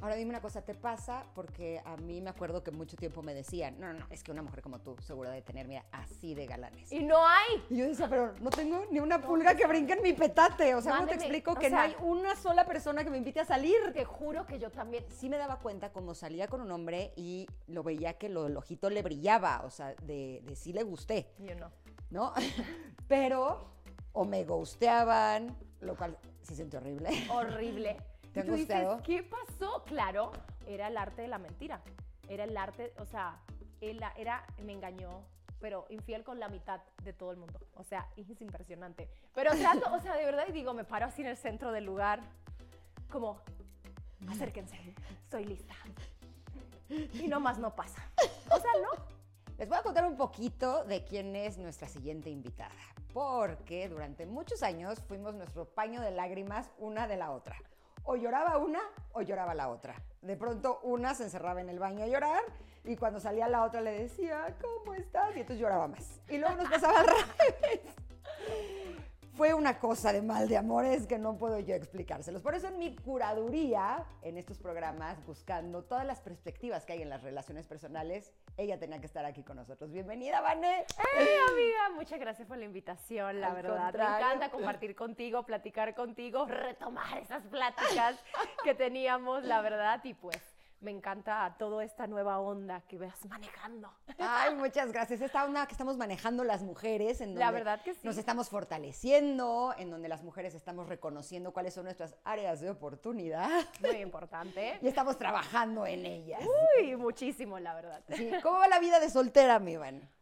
Ahora dime una cosa, ¿te pasa? Porque a mí me acuerdo que mucho tiempo me decían, no, no, no, es que una mujer como tú, segura de tener, mira, así de galanes. Y no hay. Y yo decía, pero no tengo ni una pulga que brinque en mi petate. O sea, ¿cómo te explico que no sea, hay una sola persona que me invite a salir? Te juro que yo también. Sí me daba cuenta como salía con un hombre y lo veía que lo, el ojito le brillaba, o sea, de, de sí le gusté, Yo no. ¿no? Pero o me gusteaban, lo cual se siente horrible. Horrible. ¿Te Y dices? ¿qué pasó? Claro, era el arte de la mentira. Era el arte, o sea, él era, me engañó, pero infiel con la mitad de todo el mundo. O sea, es impresionante. Pero trato, o sea, de verdad, y digo, me paro así en el centro del lugar, como, acérquense, estoy lista. Y nomás no pasa. O sea, no. Les voy a contar un poquito de quién es nuestra siguiente invitada, porque durante muchos años fuimos nuestro paño de lágrimas una de la otra. O lloraba una o lloraba la otra. De pronto una se encerraba en el baño a llorar y cuando salía la otra le decía, ¿cómo estás? Y entonces lloraba más. Y luego nos pasaba al. Fue una cosa de mal de amores que no puedo yo explicárselos. Por eso en mi curaduría, en estos programas, buscando todas las perspectivas que hay en las relaciones personales, ella tenía que estar aquí con nosotros. Bienvenida, Vané. ¡Hey, amiga! Muchas gracias por la invitación, la Al verdad. contrario. Me encanta compartir contigo, platicar contigo, retomar esas pláticas que teníamos, la verdad, y pues me encanta toda esta nueva onda que vas manejando. Ay, muchas gracias. Esta onda que estamos manejando las mujeres, en donde La verdad que sí. nos estamos fortaleciendo, en donde las mujeres estamos reconociendo cuáles son nuestras áreas de oportunidad Muy importante. y estamos trabajando en ellas. Uy, muchísimo, la verdad. Sí, ¿Cómo va la vida de soltera, mi?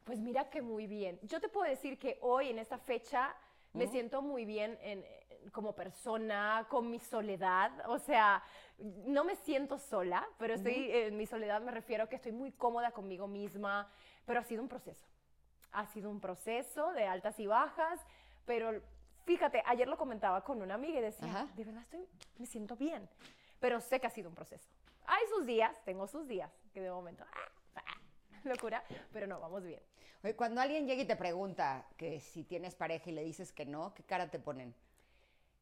Pues mira que muy bien. Yo te puedo decir que hoy, en esta fecha, me siento muy bien en- en- como persona, con mi soledad. O sea, no me siento sola, pero estoy en mi soledad me refiero a que estoy muy cómoda conmigo misma, pero ha sido un proceso. Ha sido un proceso de altas y bajas, pero fíjate, ayer lo comentaba con una amiga y decía, Ajá. de verdad estoy, me siento bien, pero sé que ha sido un proceso. Hay sus días, tengo sus días, que de momento, ah, ah, locura, pero no, vamos bien. Oye, cuando alguien llega y te pregunta que si tienes pareja y le dices que no, ¿qué cara te ponen?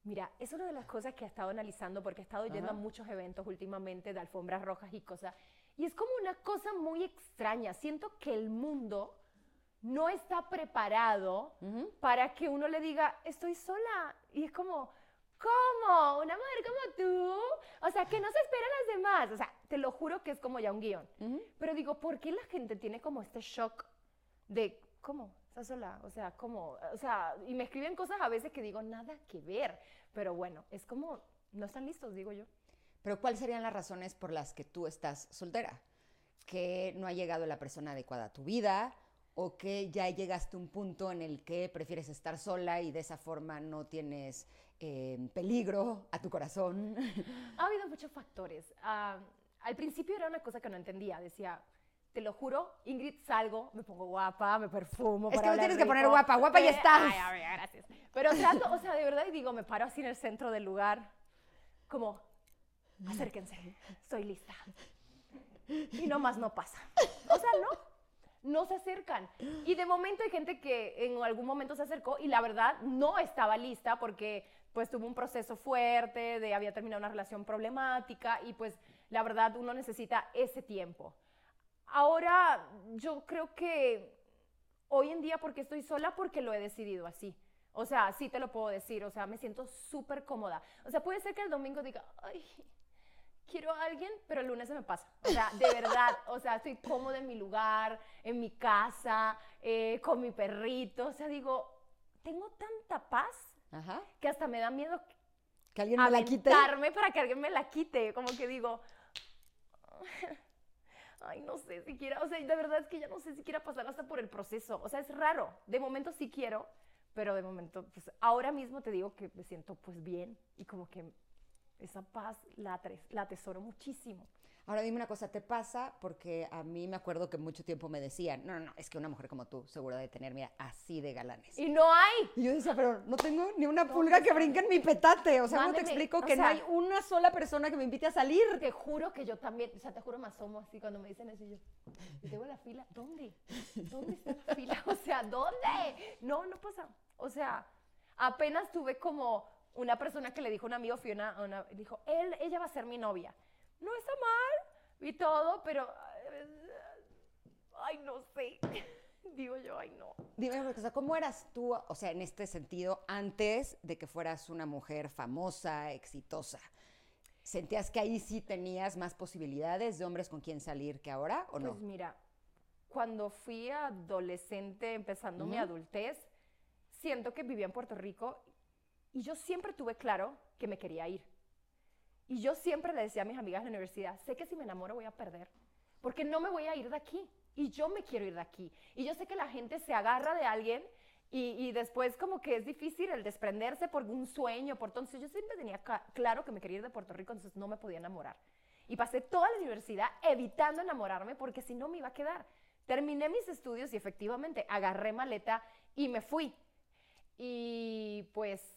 Mira, es una de las cosas que he estado analizando porque he estado yendo Ajá. a muchos eventos últimamente de alfombras rojas y cosas. Y es como una cosa muy extraña. Siento que el mundo no está preparado para que uno le diga, estoy sola. Y es como, ¿cómo? ¿Una mujer como tú? O sea, que no se espera a las demás. O sea, te lo juro que es como ya un guion. Pero digo, ¿por qué la gente tiene como este shock de, ¿cómo? ¿Estás sola? O sea, ¿cómo? O sea, y me escriben cosas a veces que digo, nada que ver. Pero bueno, es como, no están listos, digo yo. Pero ¿cuáles serían las razones por las que tú estás soltera? ¿Que no ha llegado la persona adecuada a tu vida? ¿O que ya llegaste a un punto en el que prefieres estar sola y de esa forma no tienes eh, peligro a tu corazón? Ha habido muchos factores. Ah, al principio era una cosa que no entendía. Decía, te lo juro, Ingrid, salgo, me pongo guapa, me perfumo. Es para que no tienes que poner rico. guapa, guapa ya Eh, estás. Ay, amiga, gracias. Pero trato, o sea, de verdad, y digo, me paro así en el centro del lugar, como, acérquense, estoy lista. Y nomás no pasa. O sea, no, no se acercan. Y de momento hay gente que en algún momento se acercó y la verdad no estaba lista porque pues tuvo un proceso fuerte, de había terminado una relación problemática y pues la verdad uno necesita ese tiempo. Ahora yo creo que hoy en día porque estoy sola porque lo he decidido así. O sea, sí te lo puedo decir, o sea, me siento súper cómoda. O sea, puede ser que el domingo diga, ay, quiero a alguien, pero el lunes se me pasa. O sea, de verdad, o sea, estoy cómoda en mi lugar, en mi casa, eh, con mi perrito. O sea, digo, tengo tanta paz Ajá. que hasta me da miedo Que alguien me la quite. para que alguien me la quite. Como que digo, ay, no sé si quiera, o sea, de verdad es que ya no sé si quiera pasar hasta por el proceso. O sea, es raro. De momento sí quiero, pero de momento, pues ahora mismo te digo que me siento pues bien y como que esa paz la, la atesoro muchísimo. Ahora dime una cosa, ¿te pasa? Porque a mí me acuerdo que mucho tiempo me decían, no, no, no, es que una mujer como tú, segura de tener, mira, así de galanes. Y no hay. Y yo decía, pero no tengo ni una pulga que brinque en mi petate. O sea, ¿cómo te explico que no hay una sola persona que me invite a salir? Te juro que yo también, o sea, te juro me asomo así cuando me dicen eso y yo, y tengo la fila, ¿dónde? ¿Dónde está la fila? O sea, ¿dónde? No, no pasa. O sea, apenas tuve como una persona que le dijo a un amigo, Fiona, una- dijo, él, ella va a ser mi novia. No está mal y todo, pero, ay, no sé. Digo yo, ay, no. Dime una cosa, ¿cómo eras tú, o sea, en este sentido, antes de que fueras una mujer famosa, exitosa? ¿Sentías que ahí sí tenías más posibilidades de hombres con quien salir que ahora o no? Pues mira, cuando fui adolescente, empezando mi adultez, siento que vivía en Puerto Rico y yo siempre tuve claro que me quería ir. Y yo siempre le decía a mis amigas de la universidad, sé que si me enamoro voy a perder, porque no me voy a ir de aquí. Y yo me quiero ir de aquí. Y yo sé que la gente se agarra de alguien y, después como que es difícil el desprenderse por un sueño, por. Entonces yo siempre tenía claro que me quería ir de Puerto Rico, entonces no me podía enamorar. Y pasé toda la universidad evitando enamorarme porque si no me iba a quedar. Terminé mis estudios y efectivamente agarré maleta y me fui. Y pues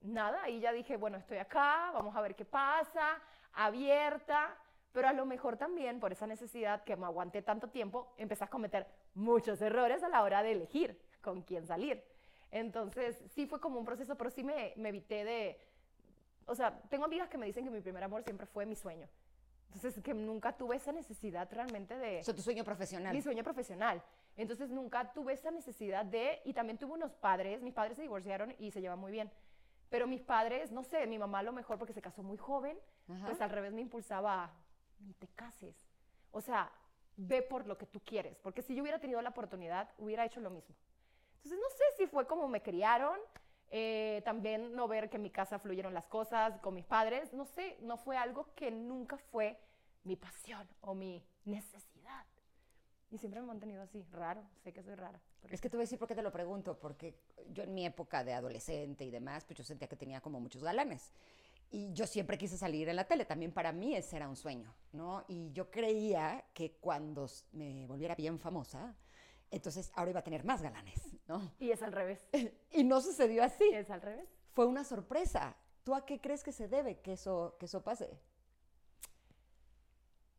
nada, ahí ya dije, bueno, estoy acá, vamos a ver qué pasa, abierta, pero a lo mejor también por esa necesidad que me aguanté tanto tiempo, empecé a cometer muchos errores a la hora de elegir con quién salir. Entonces, sí fue como un proceso, pero sí me, me evité de... O sea, tengo amigas que me dicen que mi primer amor siempre fue mi sueño. Entonces, que nunca tuve esa necesidad realmente de... O sea, tu sueño profesional. Mi sueño profesional. Entonces nunca tuve esa necesidad de, y también tuve unos padres, mis padres se divorciaron y se llevan muy bien, pero mis padres, no sé, mi mamá a lo mejor porque se casó muy joven, Ajá. pues al revés me impulsaba, a, ni te cases. O sea, ve por lo que tú quieres, porque si yo hubiera tenido la oportunidad, hubiera hecho lo mismo. Entonces no sé si fue como me criaron, eh, también no ver que en mi casa fluyeron las cosas con mis padres, no sé, no fue algo que nunca fue mi pasión o mi necesidad. Y siempre me he mantenido así, raro, sé que soy rara. pero- Es que te voy a decir por qué te lo pregunto, porque yo en mi época de adolescente y demás, pues yo sentía que tenía como muchos galanes. Y yo siempre quise salir en la tele, también para mí ese era un sueño, ¿no? Y yo creía que cuando me volviera bien famosa, entonces ahora iba a tener más galanes, ¿no? Y es al revés. Y no sucedió así. Es al revés. Fue una sorpresa. ¿Tú a qué crees que se debe que eso, que eso pase?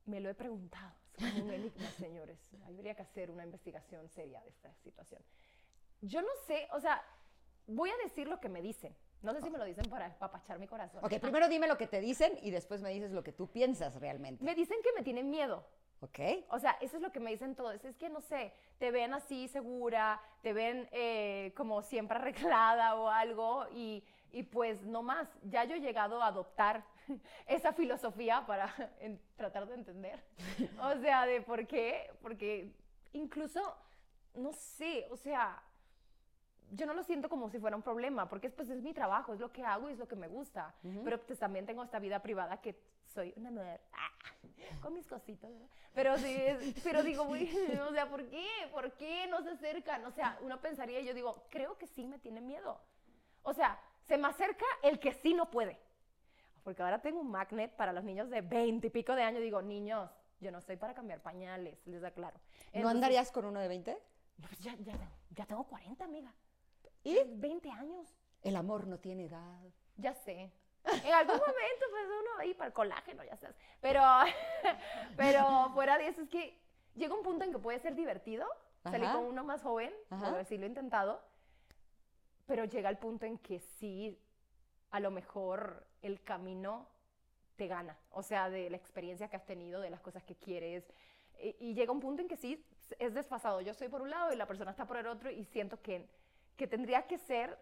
Me lo he preguntado. Un enigma, señores. Habría que hacer una investigación seria de esta situación. Yo no sé, o sea, voy a decir lo que me dicen. No sé si me lo dicen para apapachar mi corazón. Ok, primero dime lo que te dicen y después me dices lo que tú piensas realmente. Me dicen que me tienen miedo. ¿Ok? O sea, eso es lo que me dicen todos. Es que, no sé, te ven así segura, te ven eh, como siempre arreglada o algo y, y pues no más. Ya yo he llegado a adoptar esa filosofía para en- tratar de entender. O sea, de por qué, porque incluso, no sé, o sea, yo no lo siento como si fuera un problema, porque es, pues, es mi trabajo, es lo que hago y es lo que me gusta. Pero pues también tengo esta vida privada que soy una mujer ah, con mis cositas, ¿verdad? Pero sí, es- pero digo, uy, o sea, ¿por qué? ¿Por qué no se acercan? O sea, uno pensaría, yo digo, creo que sí me tiene miedo. O sea, se me acerca el que sí no puede. Porque ahora tengo un magnet para los niños de 20 y pico de años. Digo, niños, yo no estoy para cambiar pañales, les aclaro. ¿No Entonces, andarías con uno de 20? pues ya, ya, ya tengo 40, amiga. ¿Y? 20 años. El amor no tiene edad. Ya sé. En algún momento, pues uno ahí para el colágeno, ya sabes. Pero, pero fuera de eso, es que llega un punto en que puede ser divertido salir Ajá. con uno más joven, Ajá. o sí lo he intentado, pero llega el punto en que sí, a lo mejor el camino te gana, o sea, de la experiencia que has tenido, de las cosas que quieres, y, y llega un punto en que sí, es desfasado. Yo estoy por un lado y la persona está por el otro y siento que, que tendría que ser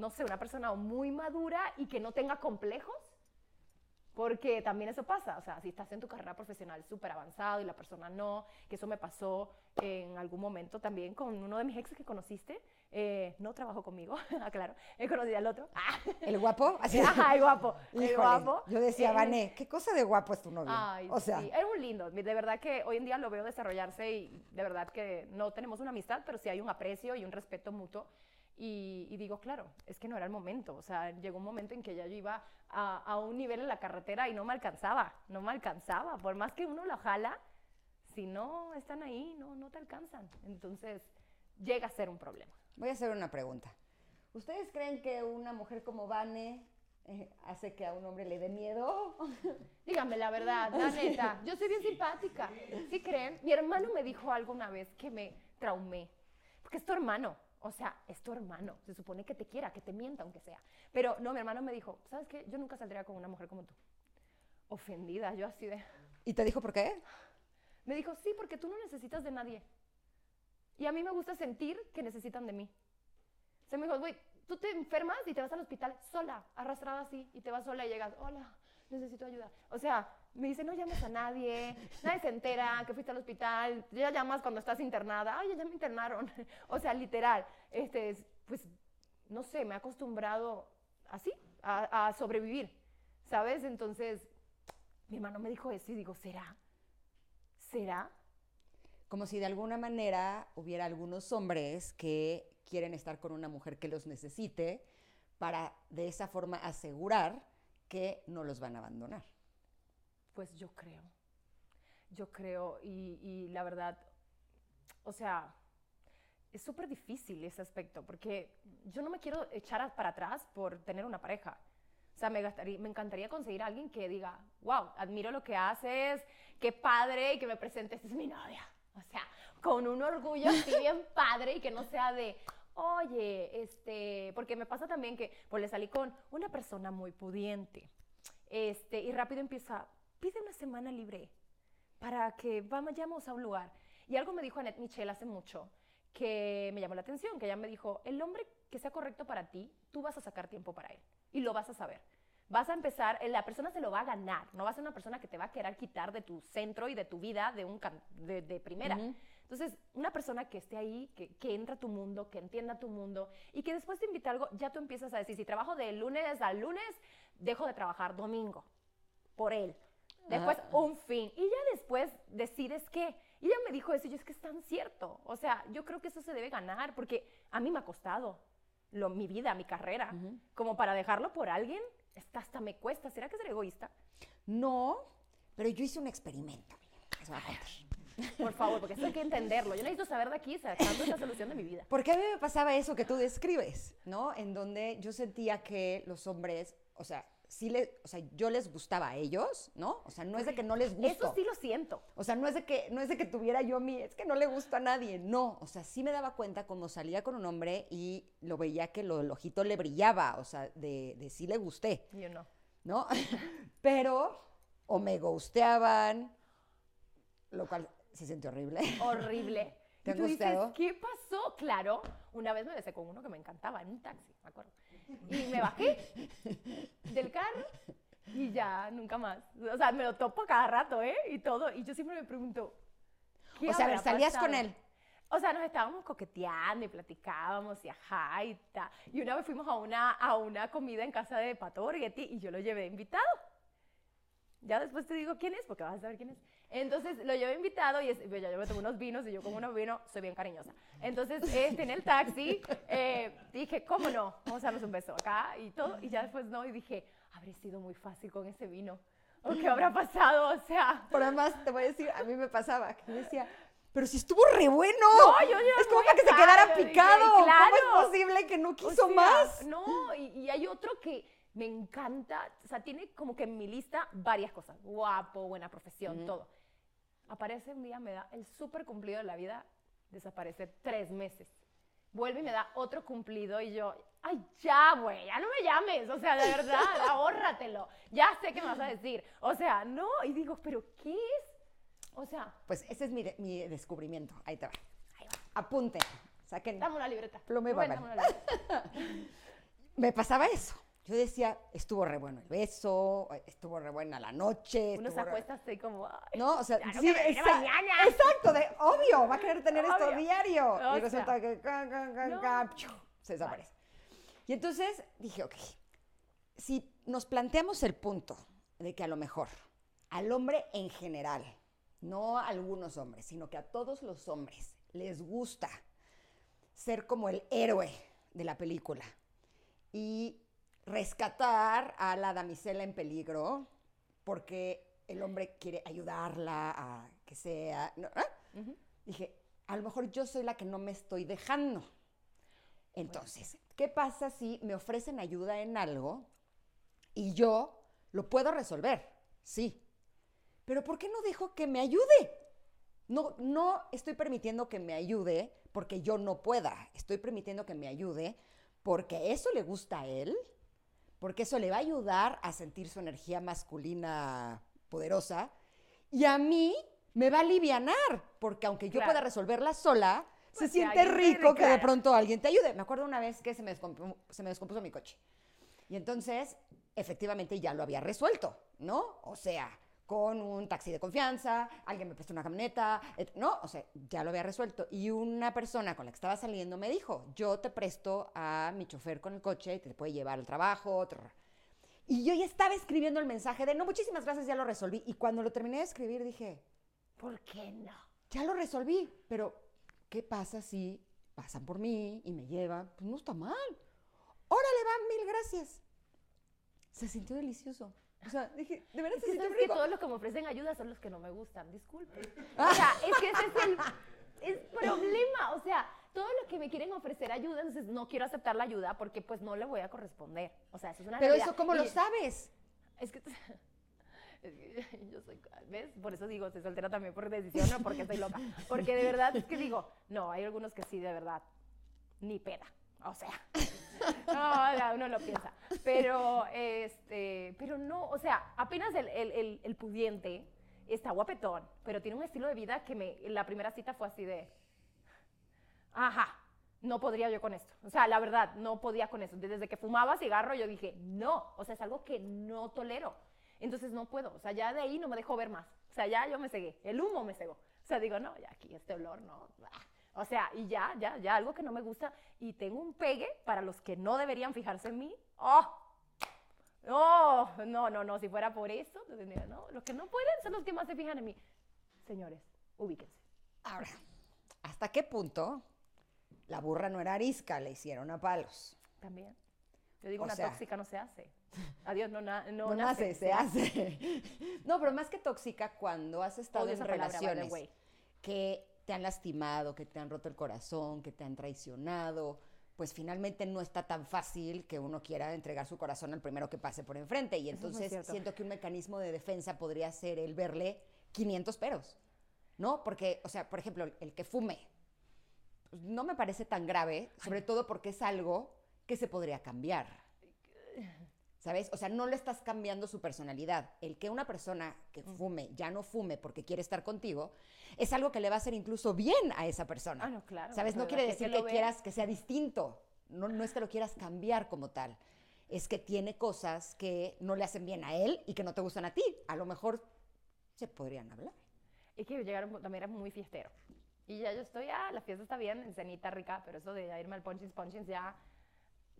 no sé, una persona muy madura y que no tenga complejos, porque también eso pasa, o sea, si estás en tu carrera profesional súper avanzado y la persona no, que eso me pasó en algún momento también con uno de mis exes que conociste, eh, no trabajó conmigo, aclaro, he conocido al otro, ah, ¿El guapo? Así. ajá, el guapo, el guapo. Yo decía, Eh, Vané, ¿qué cosa de guapo es tu novio? Ay, o sea, sí, era un lindo. De verdad que hoy en día lo veo desarrollarse y de verdad que no tenemos una amistad, pero sí hay un aprecio y un respeto mutuo. Y, y digo, claro, es que no era el momento. O sea, llegó un momento en que ya yo iba a, a un nivel en la carretera y no me alcanzaba, no me alcanzaba. Por más que uno lo jala, si no están ahí, no, no te alcanzan. Entonces, llega a ser un problema. Voy a hacer una pregunta. ¿Ustedes creen que una mujer como Vane eh, hace que a un hombre le dé miedo? Dígame la verdad, la neta. Yo soy bien simpática. ¿Sí creen? Mi hermano me dijo algo una vez que me traumé. Porque es tu hermano. O sea, es tu hermano. Se supone que te quiera, que te mienta, aunque sea. Pero no, mi hermano me dijo, ¿sabes qué? Yo nunca saldría con una mujer como tú. Ofendida, yo así de... ¿Y te dijo por qué? Me dijo, sí, porque tú no necesitas de nadie. Y a mí me gusta sentir que necesitan de mí. Se me dijo, güey, tú te enfermas y te vas al hospital sola, arrastrada así, y te vas sola y llegas, hola, necesito ayuda. O sea, me dice, no llames a nadie, nadie se entera que fuiste al hospital, ya llamas cuando estás internada, ay, ya me internaron. o sea, literal, este, pues, no sé, me he acostumbrado así, a, a sobrevivir, ¿sabes? Entonces, mi hermano me dijo eso y digo, ¿será? ¿Será? Como si de alguna manera hubiera algunos hombres que quieren estar con una mujer que los necesite para de esa forma asegurar que no los van a abandonar. Pues yo creo. Yo creo y, la verdad, o sea, es súper difícil ese aspecto porque yo no me quiero echar para atrás por tener una pareja. O sea, me, encantaría conseguir a alguien que diga, wow, admiro lo que haces, qué padre, y que me presente, esta es mi novia. O sea, con un orgullo así bien padre y que no sea de, oye, este, porque me pasa también que pues le salí con una persona muy pudiente. Este, y rápido empieza, pide una semana libre para que vayamos a un lugar. Y algo me dijo Annette Michel hace mucho que me llamó la atención, que ella me dijo, el hombre que sea correcto para ti, tú vas a sacar tiempo para él y lo vas a saber. Vas a empezar, eh, la persona se lo va a ganar, no va a ser una persona que te va a querer quitar de tu centro y de tu vida de, un de, de primera. Ujú. Entonces, una persona que esté ahí, que, que entra a tu mundo, que entienda tu mundo y que después te invita a algo, ya tú empiezas a decir, si trabajo de lunes a lunes, dejo de trabajar domingo por él. Después Ajá. un fin. Y ya después decides qué. Y ella me dijo eso y yo es que es tan cierto. O sea, yo creo que eso se debe ganar porque a mí me ha costado lo, mi vida, mi carrera. Como para dejarlo por alguien, hasta, hasta me cuesta. ¿Será que ser egoísta? No, pero yo hice un experimento. Les voy a contar. Por favor, porque esto hay que entenderlo. Yo necesito saber de aquí, sacando esta solución de mi vida. Porque a mí me pasaba eso que tú describes, ¿no? En donde yo sentía que los hombres, o sea, sí le, o sea, yo les gustaba a ellos, ¿no? O sea, no es de que no les gusto. Eso sí lo siento. O sea, no es de que no es de que tuviera yo mi, es que no le gusta a nadie, no, o sea, sí me daba cuenta cuando salía con un hombre y lo veía que lo, el ojito le brillaba, o sea, de, de sí le gusté, Yo no. ¿no? Pero o me gusteaban, lo cual se siente horrible. Horrible. ¿Te y han tú dices? ¿qué pasó? Claro, una vez me besé con uno que me encantaba en un taxi, me acuerdo. Y me bajé del carro y ya, nunca más. O sea, me lo topo cada rato, ¿eh? Y todo. Y yo siempre me pregunto, ¿qué O sea, habrá salías con él. O sea, nos estábamos coqueteando y platicábamos y ajá y ta. Y una vez fuimos a una, a una comida en casa de Pato Borghetti y yo lo llevé invitado. Ya después te digo quién es, porque vas a saber quién es. Entonces lo llevé invitado y es, ya yo me tomé unos vinos y yo como unos vinos soy bien cariñosa. Entonces este, en el taxi eh, dije, ¿cómo no? Vamos a darnos un beso acá y todo. Y ya después no, y dije, habré sido muy fácil con ese vino. ¿O qué habrá pasado? O sea, Pero además te voy a decir, a mí me pasaba que yo decía, pero si estuvo re bueno. No, yo ya es como para que se quedara yo dije, picado. claro. ¿Cómo es posible que no O quiso sea, más? No, y, y hay otro que me encanta, o sea, tiene como que en mi lista varias cosas. Guapo, buena profesión, todo. Aparece un día, me da el súper cumplido de la vida, desaparece tres meses. Vuelve y me da otro cumplido y yo, ay, ya, güey, ya no me llames, o sea, de verdad, ahórratelo. Ya sé qué me vas a decir. O sea, no, y digo, pero ¿qué es? O sea, Pues ese es mi, de- mi descubrimiento. Ahí te va. ahí va, Apunten. Saquen. dame una libreta. Pluma y papel. dame una libreta. Me pasaba eso. Yo decía, estuvo re bueno el beso, estuvo re buena la noche. Uno se acuesta así como, ay, No, o sea, Ya no sí, que me viene exa- mañana. exacto, de obvio, va a querer tener esto diario. O y resulta sea, que can, can, can, no. can, piu, se desaparece. Y entonces dije, ok, si nos planteamos el punto de que a lo mejor al hombre en general, no a algunos hombres, sino que a todos los hombres les gusta ser como el héroe de la película y rescatar a la damisela en peligro porque el hombre quiere ayudarla a que sea... ¿no? ¿Ah? Dije, a lo mejor yo soy la que no me estoy dejando. Entonces, ¿qué pasa si me ofrecen ayuda en algo y yo lo puedo resolver? Sí. Pero ¿por qué no dejo que me ayude? No, no estoy permitiendo que me ayude porque yo no pueda. Estoy permitiendo que me ayude porque eso le gusta a él, porque eso le va a ayudar a sentir su energía masculina poderosa. Y a mí me va a alivianar, porque aunque yo Claro. pueda resolverla sola, se Pues, siente rico que de pronto alguien te ayude. Me acuerdo una vez que se me, se me descompuso mi coche. Y entonces, efectivamente, ya lo había resuelto, ¿no? O sea, con un taxi de confianza, alguien me prestó una camioneta, et- ¿no? O sea, ya lo había resuelto. Y una persona con la que estaba saliendo me dijo, yo te presto a mi chofer con el coche, te puede llevar al trabajo, trrr". Y yo ya estaba escribiendo el mensaje de, no, muchísimas gracias, ya lo resolví. Y cuando lo terminé de escribir dije, ¿Por qué no? ya lo resolví, pero ¿qué pasa si pasan por mí y me llevan? Pues no está mal. Órale, va, mil gracias. Se sintió delicioso. O sea, dije, de verdad Es que que todos los que me ofrecen ayuda son los que no me gustan, disculpe. O sea, es que ese es el es problema. O sea, todos los que me quieren ofrecer ayuda, entonces no quiero aceptar la ayuda porque pues no le voy a corresponder. O sea, eso es una Pero realidad. eso, ¿cómo Y- lo sabes? Es que, es que yo soy, ¿ves? Por eso digo, soy soltera también por decisión, no porque estoy loca. Porque de verdad es que digo, no, hay algunos que sí, de verdad, ni peda. O sea, no, uno lo piensa. Pero, este, pero no, o sea, apenas el, el, el, el pudiente está guapetón, pero tiene un estilo de vida que me, la primera cita fue así de, ajá, no podría yo con esto. O sea, la verdad, no podía con eso. Desde que fumaba cigarro, yo dije, no, o sea, es algo que no tolero. Entonces no puedo, o sea, ya de ahí no me dejo ver más. O sea, ya yo me cegué, el humo me cegó. O sea, digo, no, ya aquí este olor, no. bah. O sea, y ya, ya, ya, algo que no me gusta. Y tengo un pegue para los que no deberían fijarse en mí. ¡Oh! Oh, no, no, no, si fuera por eso, no no, los que no pueden son los que más se fijan en mí. Señores, ubíquense. Ahora, ¿hasta qué punto la burra no era arisca? Le hicieron a palos. También. Yo digo, O una sea- tóxica no se hace. Adiós, no, na- no, No, nace, se hace. No, pero más que tóxica, cuando has estado Odio en palabra, relaciones way. que te han lastimado, que te han roto el corazón, que te han traicionado, pues finalmente no está tan fácil que uno quiera entregar su corazón al primero que pase por enfrente. Y entonces siento que un mecanismo de defensa podría ser el verle 500 peros, ¿no? Porque, o sea, por ejemplo, el que fume, pues, no me parece tan grave, sobre todo porque es algo que se podría cambiar. ¿Sabes? O sea, no le estás cambiando su personalidad. El que una persona que Mm. fume ya no fume porque quiere estar contigo, es algo que le va a hacer incluso bien a esa persona. Ah, no, claro. ¿Sabes? No quiere decir que quieras que sea distinto. No, no es que lo quieras cambiar como tal. Es que tiene cosas que no le hacen bien a él y que no te gustan a ti. A lo mejor se podrían hablar. Es que llegaron, también era muy fiestero. Y ya yo estoy, ah, la fiesta está bien, en cenita rica, pero eso de irme al punchins, punchins, ya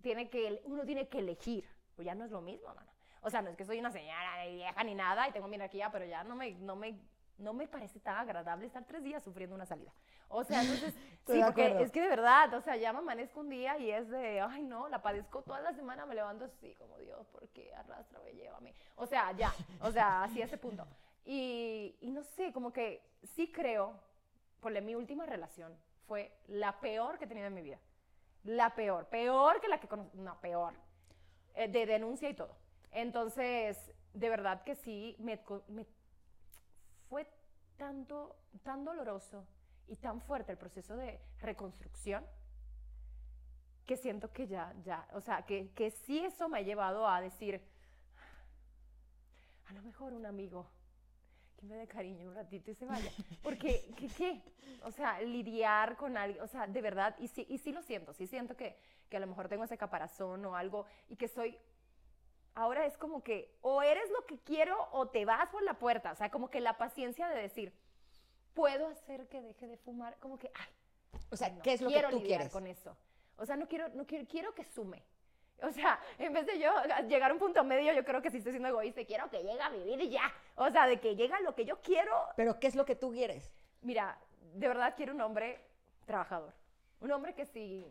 tiene que, uno tiene que elegir. Pues ya no es lo mismo, mano. O sea, no es que soy una señora ni vieja ni nada y tengo mi energía, pero ya no me, no me, no me parece tan agradable estar tres días sufriendo una salida. O sea, entonces, sí, de porque es que de verdad, o sea, ya me amanezco un día y es de, ay, no, la padezco toda la semana, me levanto así, como Dios, ¿por qué arrastrame, llévame? O sea, ya, o sea, así a ese punto. Y, y no sé, como que sí creo, por mi última relación fue la peor que he tenido en mi vida. La peor, peor que la que conocí, no, peor, eh, de denuncia y todo. Entonces, de verdad que sí, fue tanto, tan doloroso y tan fuerte el proceso de reconstrucción que siento que ya, ya, o sea, que, que sí eso me ha llevado a decir, a lo mejor un amigo que me dé cariño un ratito y se vaya. Porque, ¿qué? qué? O sea, lidiar con alguien, o sea, de verdad, y sí, y sí lo siento, sí siento que, que a lo mejor tengo ese caparazón o algo y que soy, ahora es como que o eres lo que quiero o te vas por la puerta, o sea, como que la paciencia de decir, puedo hacer que deje de fumar, como que, ay, O sea, no ¿qué es lo que tú quieres? con eso. O sea, no quiero, no quiero, quiero que sume. O sea, en vez de yo llegar a un punto medio, yo creo que sí estoy siendo egoísta y quiero que llegue a mi vida y ya. O sea, de que llega lo que yo quiero. Pero ¿qué es lo que tú quieres? Mira, de verdad quiero un hombre trabajador. Un hombre que sí,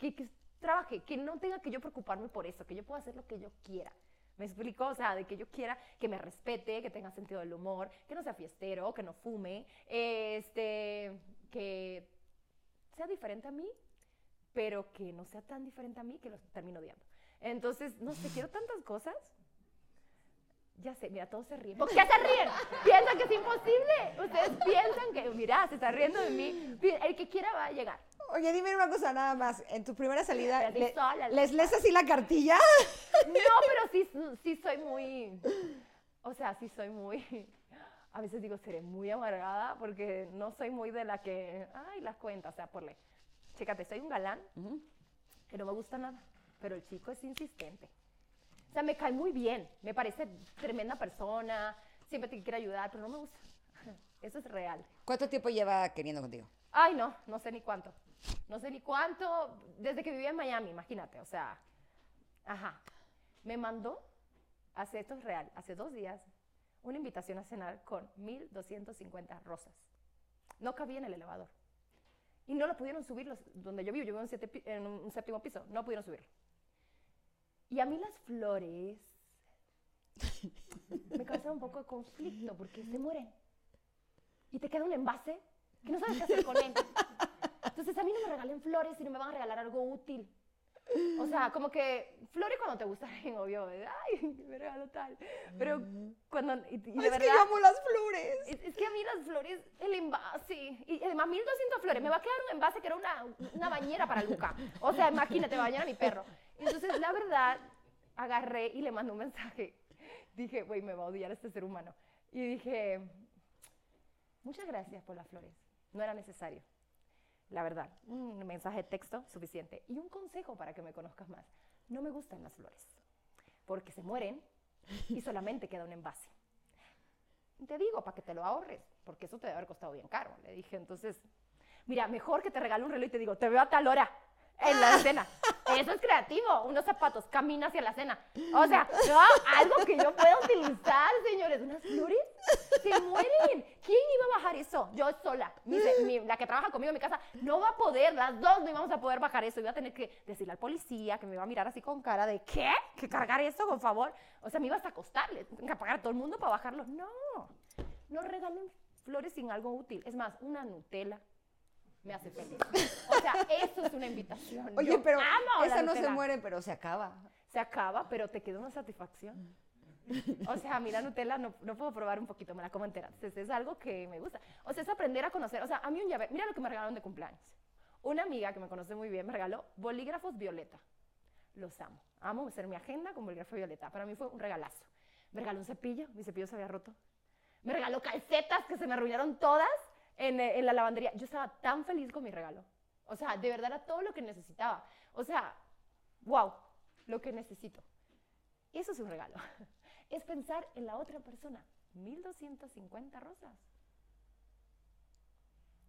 que, trabaje, que no tenga que yo preocuparme por eso, que yo pueda hacer lo que yo quiera. ¿Me explico? O sea, de que yo quiera que me respete, que tenga sentido del humor, que no sea fiestero, que no fume, este, que sea diferente a mí, pero que no sea tan diferente a mí que lo termino odiando. Entonces, no sé, quiero tantas cosas. Ya sé, mira, todos se ríen. ¿Por qué se ríen? Piensan que es imposible. Ustedes piensan que, mira, se está riendo de mí. El que quiera va a llegar. Oye, dime una cosa nada más. En tu primera salida, le- sola, ¿les lees así la cartilla? No, pero sí, sí soy muy, o sea, sí soy muy, a veces digo, seré muy amargada porque no soy muy de la que, ay, las cuentas, o sea, por ley. Chécate, soy un galán que no me gusta nada, pero el chico es insistente. O sea, me cae muy bien, me parece tremenda persona, siempre te quiere ayudar, pero no me gusta. Eso es real. ¿Cuánto tiempo lleva queriendo contigo? Ay, no, no sé ni cuánto. No sé ni cuánto, desde que vivía en Miami, imagínate, o sea, ajá. Me mandó, hace, esto es real, hace dos días, una invitación a cenar con 1.250 rosas. No cabía en el elevador. Y no lo pudieron subir los, donde yo vivo, yo vivo en, siete en un séptimo piso, no pudieron subirlo. Y a mí las flores me causan un poco de conflicto porque se mueren. Y te queda un envase que no sabes qué hacer con él. Entonces a mí no me regalen flores y no me van a regalar algo útil. O sea, como que flores cuando te gusta alguien, obvio, ay, me regalo tal. Pero cuando, y, y de es que verdad, yo amo las flores. es, es que a mí las flores, el envase, y además 1200 flores, me va a quedar un envase que era una, una bañera para Luca. O sea, imagínate, bañar a mi perro. Entonces, la verdad, agarré y le mandé un mensaje. Dije, güey, me va a odiar este ser humano. Y dije, muchas gracias por las flores. No era necesario. La verdad, un mensaje de texto suficiente. Y un consejo para que me conozcas más. No me gustan las flores, porque se mueren y solamente queda un envase. Te digo, para que te lo ahorres, porque eso te debe haber costado bien caro. Le dije, entonces, mira, mejor que te regale un reloj y te digo, te veo a tal hora en la cena. Eso es creativo. Unos zapatos, camina hacia la cena. O sea, no, algo que yo pueda utilizar, señores. Unas flores se mueren. ¿Quién iba a bajar eso? Yo sola. Mi mi- la que trabaja conmigo en mi casa no va a poder. Las dos no íbamos a poder bajar eso. Iba a tener que decirle al policía que me iba a mirar así con cara de ¿qué? ¿Que cargar eso, por favor? O sea, me iba hasta a costarle. Tengo que pagar a todo el mundo para bajarlo. No. No regalen flores sin algo útil. Es más, una Nutella me hace feliz. O sea, eso es una invitación. Oye, Yo pero amo esa no se muere, pero se acaba. Se acaba, pero te queda una satisfacción. O sea, a mí la Nutella no, no puedo probar un poquito, me la como entera. Entonces, es algo que me gusta. O sea, es aprender a conocer. O sea, a mí un llavero, mira lo que me regalaron de cumpleaños. Una amiga que me conoce muy bien me regaló bolígrafos violeta. Los amo. Amo hacer mi agenda con bolígrafo violeta. Para mí fue un regalazo. Me regaló un cepillo, mi cepillo se había roto. Me regaló calcetas que se me arruinaron todas en, eh, en la lavandería. Yo estaba tan feliz con mi regalo. O sea, de verdad era todo lo que necesitaba. O sea, wow, lo que necesito. Eso es un regalo. Es pensar en la otra persona. 1250 rosas.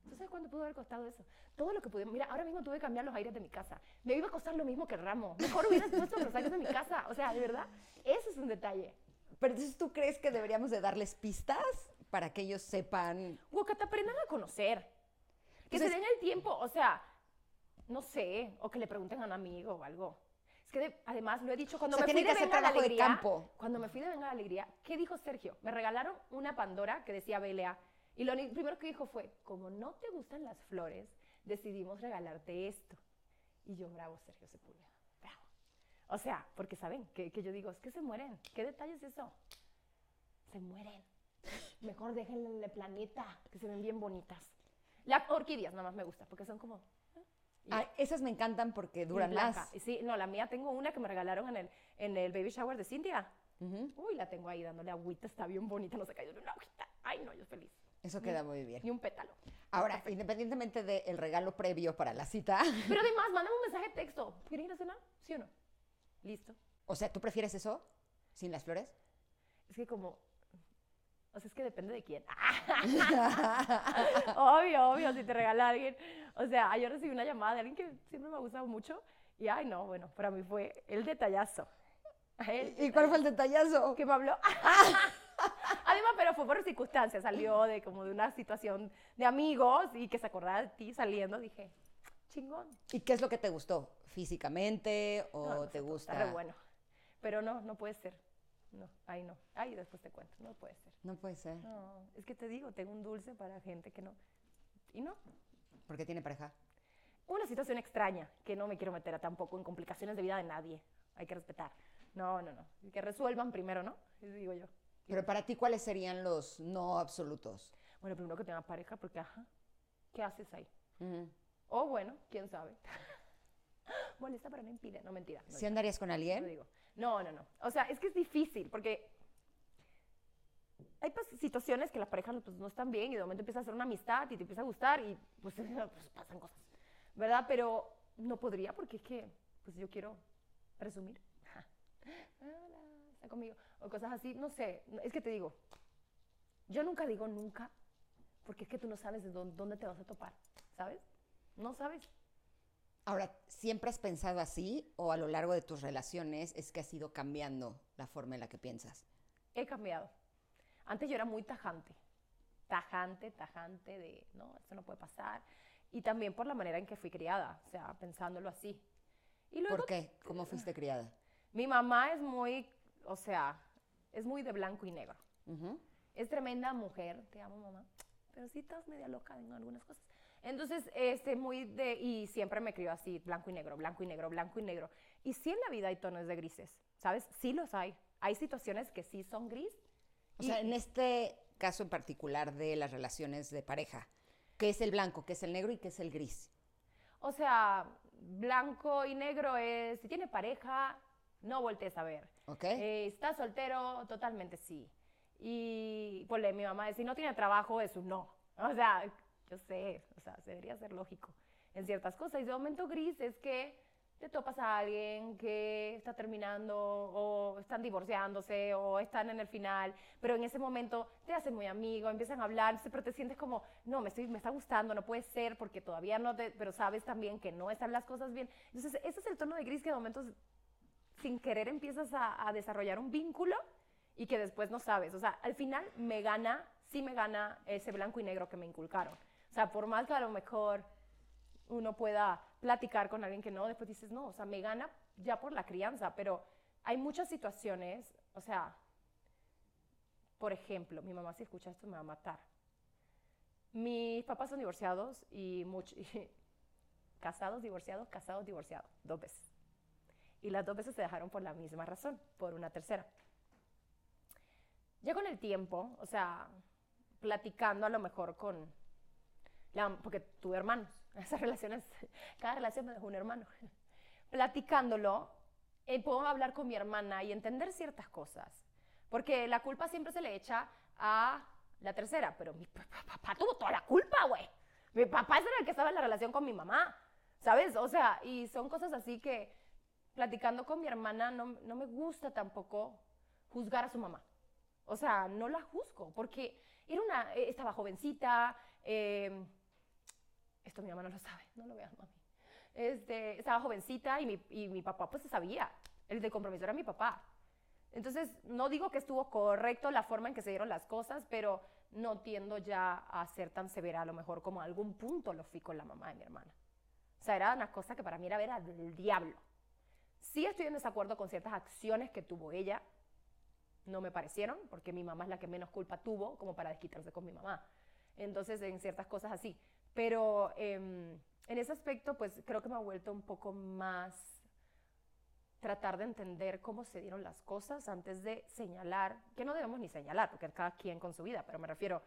¿Tú sabes cuánto pudo haber costado eso? Todo lo que pudimos. Mira, ahora mismo tuve que cambiar los aires de mi casa. Me iba a costar lo mismo que el ramo. Mejor hubieras puesto los aires de mi casa. O sea, de verdad, eso es un detalle. Pero entonces, ¿tú crees que deberíamos de darles pistas para que ellos sepan? O que te aprendan a conocer. Que Pues se den el tiempo, o sea, no sé, o que le pregunten a un amigo o algo. Es que de- además lo he dicho cuando O sea, me fui de Venga la Alegría. campo. Cuando me fui de Venga la Alegría, ¿qué dijo Sergio? Me regalaron una Pandora que decía BLA. Y lo primero que dijo fue, como no te gustan las flores, decidimos regalarte esto. Y yo, bravo, Sergio Sepúlveda, bravo. O sea, porque saben que, que yo digo, es que se mueren. ¿Qué detalle es eso? Se mueren. Mejor déjenle en el planeta, que se ven bien bonitas. Las orquídeas nada más me gustan, porque son como... ¿eh? Y Ah, esas me encantan porque y duran más. Y Sí, no, la mía tengo una que me regalaron en el, en el baby shower de Cintia. Ujú. Uy, la tengo ahí dándole agüita, está bien bonita, no se cayó de una agüita. Ay, no, yo feliz. Eso queda muy bien. Ni un pétalo. Ahora, independientemente del regalo previo para la cita, Pero además, mándame un mensaje de texto. ¿Quieren ir a cenar? ¿Sí o no? Listo. o sea, ¿tú prefieres eso sin las flores? Es que como... O sea, es que depende de quién. obvio, obvio, si te regala alguien. O sea, ayer recibí una llamada de alguien que siempre me ha gustado mucho. Y, ay, no, bueno, para mí fue el detallazo. El ¿Y cuál fue el detallazo? que me habló. Además, pero fue por circunstancias, salió de como de una situación de amigos y que se acordaba de ti saliendo, dije, chingón. ¿Y qué es lo que te gustó? ¿Físicamente o No, no te gusta? Está re bueno. Pero no, no puede ser. No, ahí no. Ahí después te cuento. No puede ser. No puede ser. No, es que te digo, tengo un dulce para gente que no. Y no. Porque tiene pareja. Una situación extraña que no me quiero meter a tampoco en complicaciones de vida de nadie. Hay que respetar. No, no, no. Que resuelvan primero, ¿no? Eso digo yo. Pero para ti, ¿cuáles serían los no absolutos? Bueno, primero que tenga pareja, porque, ajá, ¿qué haces ahí? Ujú. O bueno, quién sabe. Molesta, pero no impide. No, mentira. No, ¿Sí andarías con no alguien? digo. No, no, no. O sea, es que es difícil porque hay pas- situaciones que las parejas pues, no están bien y de momento empieza a hacer una amistad y te empieza a gustar y pues, pues, pasan cosas, ¿verdad? Pero no podría porque es que pues yo quiero presumir. Hola, está conmigo. O cosas así, no sé. Es que te digo, yo nunca digo nunca porque es que tú no sabes de dónde te vas a topar, ¿sabes? No sabes. Ahora, ¿siempre has pensado así o a lo largo de tus relaciones es que has ido cambiando la forma en la que piensas? He cambiado. Antes yo era muy tajante. Tajante, tajante de, no, esto no puede pasar. Y también por la manera en que fui criada, o sea, pensándolo así. Y luego ¿Por qué? ¿Cómo fuiste criada? mi mamá es muy, o sea, es muy de blanco y negro. Es tremenda mujer, te amo mamá, pero sí estás media loca en algunas cosas. Entonces, este, muy de, y siempre me crió así, blanco y negro, blanco y negro, blanco y negro. Y sí en la vida hay tonos de grises, ¿sabes? Sí los hay. Hay situaciones que sí son gris. O sea, en este caso en particular de las relaciones de pareja, ¿qué es el blanco, qué es el negro y qué es el gris? O sea, blanco y negro es, si tiene pareja, no voltees a ver. ¿Ok? Eh, está soltero, totalmente sí. Y ponle, mi mamá, si no tiene trabajo, es un no. O sea, yo sé, o sea, se debería ser lógico en ciertas cosas. Y de momento gris es que te topas a alguien que está terminando o están divorciándose o están en el final, pero en ese momento te hacen muy amigo, empiezan a hablar, pero te sientes como, no, me, estoy, me está gustando, no puede ser porque todavía no te, pero sabes también que no están las cosas bien. Entonces, ese es el tono de gris que de momentos sin querer empiezas a, a desarrollar un vínculo y que después no sabes. O sea, al final me gana, sí me gana ese blanco y negro que me inculcaron. O sea, por más que a lo mejor uno pueda platicar con alguien que no, después dices, no, o sea, me gana ya por la crianza, pero hay muchas situaciones, o sea, por ejemplo, mi mamá si escucha esto me va a matar. Mis papás son divorciados y, much- casados, divorciados, casados, divorciados, dos veces. Y las dos veces se dejaron por la misma razón, por una tercera. Ya con el tiempo, o sea, platicando a lo mejor con, la- porque tuve hermanos, esas relaciones, cada relación me dejó un hermano. Platicándolo, eh, puedo hablar con mi hermana y entender ciertas cosas. Porque la culpa siempre se le echa a la tercera, pero mi pa- pa- papá tuvo toda la culpa, güey. Mi papá era el que estaba en la relación con mi mamá, ¿sabes? O sea, y son cosas así que platicando con mi hermana no, no me gusta tampoco juzgar a su mamá. O sea, no la juzgo, porque era una, eh, estaba jovencita, eh, esto mi mamá no lo sabe, no lo veas, mami. Este, estaba jovencita y mi, y mi papá pues sabía, el de compromiso era mi papá. Entonces, no digo que estuvo correcto la forma en que se dieron las cosas, pero no tiendo ya a ser tan severa, a lo mejor como a algún punto lo fui con la mamá de mi hermana. O sea, era una cosa que para mí era ver al diablo. Sí estoy en desacuerdo con ciertas acciones que tuvo ella, no me parecieron, porque mi mamá es la que menos culpa tuvo como para desquitarse con mi mamá. Entonces, en ciertas cosas así. Pero em, en ese aspecto, pues creo que me ha vuelto un poco más tratar de entender cómo se dieron las cosas antes de señalar, que no debemos ni señalar, porque cada quien con su vida, pero me refiero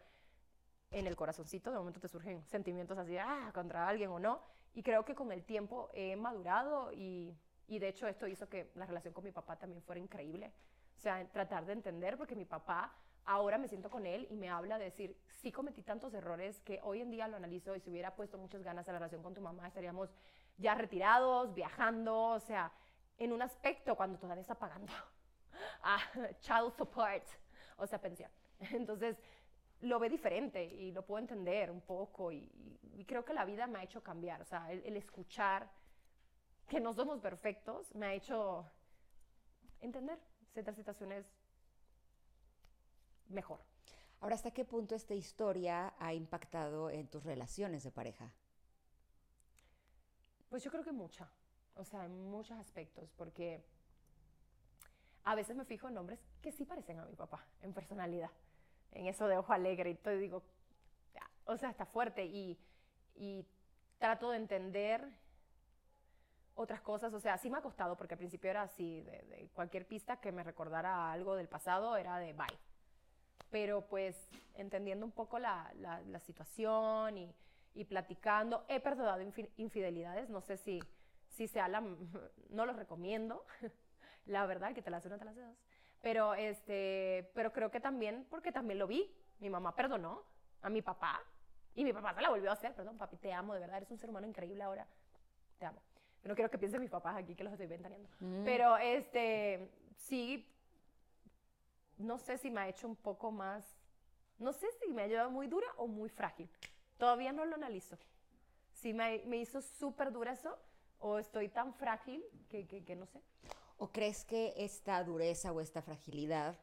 en el corazoncito, de momento te surgen sentimientos así, ah, contra alguien o no, y creo que con el tiempo he madurado y, y de hecho esto hizo que la relación con mi papá también fuera increíble. O sea, tratar de entender, porque mi papá, ahora me siento con él y me habla de decir, sí cometí tantos errores que hoy en día lo analizo y si hubiera puesto muchas ganas a la relación con tu mamá, estaríamos ya retirados, viajando, o sea, en un aspecto cuando todavía está pagando child support, o sea, pensión. Entonces, lo ve diferente y lo puedo entender un poco y, y creo que la vida me ha hecho cambiar, o sea, el, el escuchar que no somos perfectos me ha hecho entender ciertas situaciones mejor. Ahora, ¿hasta qué punto esta historia ha impactado en tus relaciones de pareja? Pues yo creo que mucha, o sea, en muchos aspectos, porque a veces me fijo en nombres que sí parecen a mi papá, en personalidad, en eso de ojo alegre y todo, digo, o sea, está fuerte y, y trato de entender otras cosas, o sea, sí me ha costado, porque al principio era así, de, de cualquier pista que me recordara algo del pasado era de bye. Pero pues entendiendo un poco la, la, la situación y, y, platicando, he perdonado infi infidelidades, no sé si, si sea la, no lo recomiendo, la verdad, que te la hace una, te la hace dos, pero, este, pero creo que también, porque también lo vi, mi mamá perdonó a mi papá, y mi papá se la volvió a hacer, perdón, papi, te amo, de verdad, eres un ser humano increíble ahora, te amo no quiero que piensen mis papás aquí que los estoy ventaneando. Mm. Pero este, sí, no sé si me ha hecho un poco más, no sé si me ha ayudado muy dura o muy frágil. Todavía no lo analizo. Si me, me hizo súper dura eso o estoy tan frágil que, que, que no sé. ¿O crees que esta dureza o esta fragilidad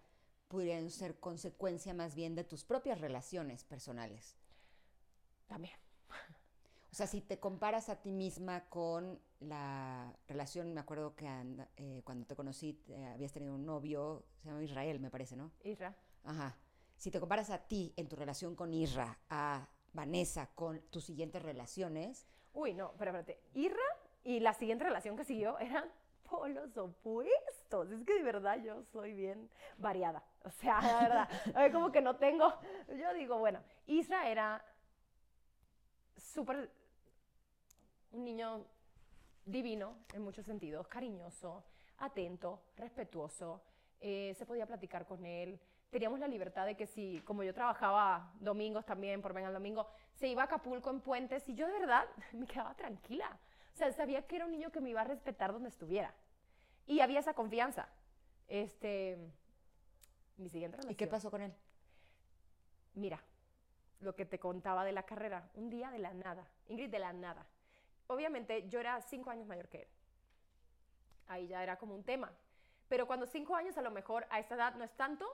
pudieran ser consecuencia más bien de tus propias relaciones personales? También. O sea, si te comparas a ti misma con la relación, me acuerdo que eh, cuando te conocí eh, habías tenido un novio, se llama Israel, me parece, ¿no? Isra. Ajá. Si te comparas a ti en tu relación con Isra, a Vanessa con tus siguientes relaciones. Uy, no, pero espérate. Isra y la siguiente relación que siguió eran polos opuestos. Es que de verdad yo soy bien variada. O sea, de verdad. A ver, como que no tengo. Yo digo, bueno, Isra era súper un niño divino en muchos sentidos, cariñoso, atento, respetuoso, eh, se podía platicar con él. Teníamos la libertad de que si, como yo trabajaba domingos también, por venga el domingo, se iba a Acapulco en puentes y yo de verdad me quedaba tranquila. O sea, sabía que era un niño que me iba a respetar donde estuviera. Y había esa confianza. Este, mi siguiente relación. ¿Y qué pasó con él? Mira, lo que te contaba de la carrera, un día de la nada, Ingrid de la nada obviamente yo era cinco años mayor que él. Ahí ya era como un tema. Pero cuando cinco años a lo mejor a esa edad no es tanto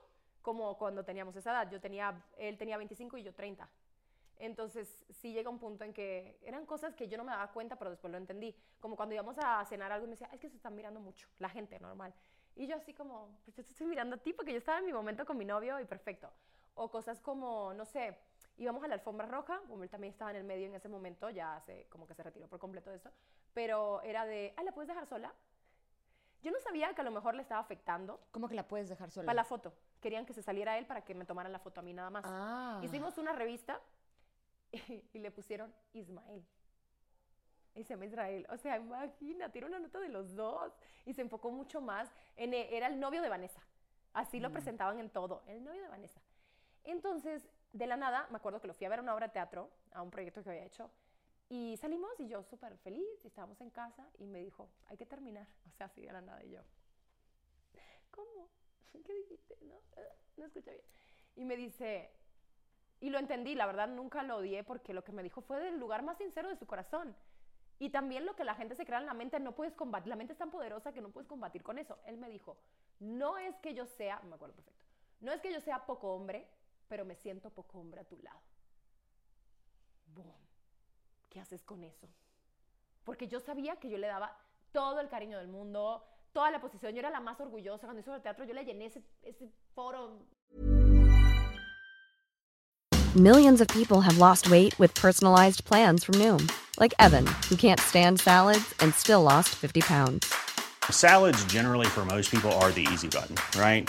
como cuando teníamos esa edad. Yo tenía, él tenía 25 y yo 30. Entonces sí llega un punto en que eran cosas que yo no me daba cuenta, pero después lo entendí. Como cuando íbamos a cenar algo y me decía, es que se están mirando mucho, la gente normal. Y yo así como, pues yo te estoy mirando a ti porque yo estaba en mi momento con mi novio y perfecto. O cosas como, no sé, íbamos a la alfombra roja, como él también estaba en el medio en ese momento, ya se, como que se retiró por completo de eso, pero era de, ah, ¿la puedes dejar sola? Yo no sabía que a lo mejor le estaba afectando. ¿Cómo que la puedes dejar sola? Para la foto. Querían que se saliera él para que me tomaran la foto a mí nada más. Ah. Hicimos una revista y, le pusieron Ismael. Y se llama Israel. O sea, imagínate, era una nota de los dos. Y se enfocó mucho más en, era el novio de Vanessa. Así lo mm. presentaban en todo, el novio de Vanessa. Entonces, de la nada, me acuerdo que lo fui a ver a una obra de teatro, a un proyecto que había hecho, y salimos y yo súper feliz, y estábamos en casa, y me dijo, hay que terminar. O sea, así de la nada, y yo, ¿cómo? ¿Qué dijiste? No, no escuché bien. Y me dice, y lo entendí, la verdad nunca lo odié porque lo que me dijo fue del lugar más sincero de su corazón. Y también lo que la gente se crea en la mente, no puedes combatir, la mente es tan poderosa que no puedes combatir con eso. Él me dijo, no es que yo sea, me acuerdo perfecto, no es que yo sea poco hombre, pero me siento poco hombre a tu lado. ¿Qué haces con eso? Porque yo sabía que yo le daba todo el cariño del mundo, toda la posición. Yo era la más orgullosa. Cuando hizo el teatro, yo le llené ese, ese foro. Millions of people have lost weight with personalized plans from Noom, like Evan, who can't stand salads and still lost 50 pounds. Salads, generally, for most people, are the easy button, right?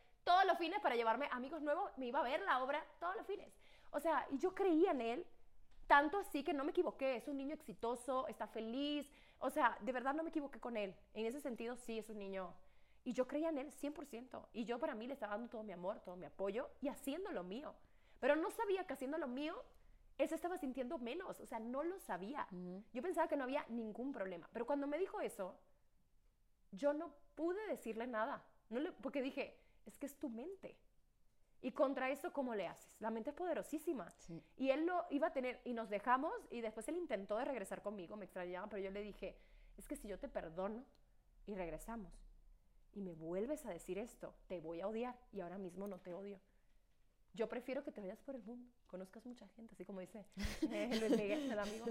todos los fines para llevarme amigos nuevos, me iba a ver la obra todos los fines. O sea, y yo creía en él, tanto así que no me equivoqué, es un niño exitoso, está feliz, o sea, de verdad no me equivoqué con él. En ese sentido, sí, es un niño. Y yo creía en él 100%. Y yo para mí le estaba dando todo mi amor, todo mi apoyo y haciendo lo mío. Pero no sabía que haciendo lo mío, él se estaba sintiendo menos. O sea, no lo sabía. Yo pensaba que no había ningún problema. Pero cuando me dijo eso, yo no pude decirle nada. No le, porque dije, es que es tu mente. Y contra eso, ¿cómo le haces? La mente es poderosísima. Y él lo iba a tener, y nos dejamos, y después él intentó de regresar conmigo, me extrañaba, pero yo le dije, es que si yo te perdono y regresamos, y me vuelves a decir esto, te voy a odiar, y ahora mismo no te odio. Yo prefiero que te vayas por el mundo, conozcas mucha gente, así como dice eh, Luis Miguel, el amigo,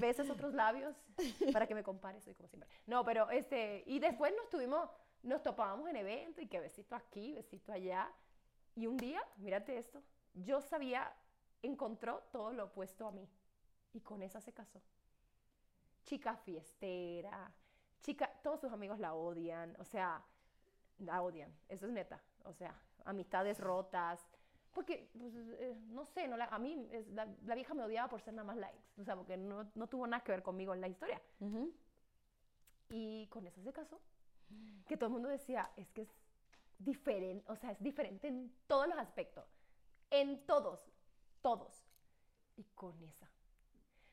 beses otros labios para que me compares, soy como siempre. No, pero este, y después nos tuvimos, nos topábamos en eventos, y que besito aquí, besito allá, y un día, mírate esto, yo sabía, encontró todo lo opuesto a mí. Y con esa se casó. Chica fiestera, chica, todos sus amigos la odian, o sea, la odian, eso es neta, o sea, amistades rotas, porque, pues, eh, no sé, no a mí la, vieja me odiaba por ser nada más likes, o sea, porque no, no tuvo nada que ver conmigo en la historia. Y con eso se casó. Que todo el mundo decía, es que es diferente, o sea, es diferente en todos los aspectos. En todos, todos. Y con esa.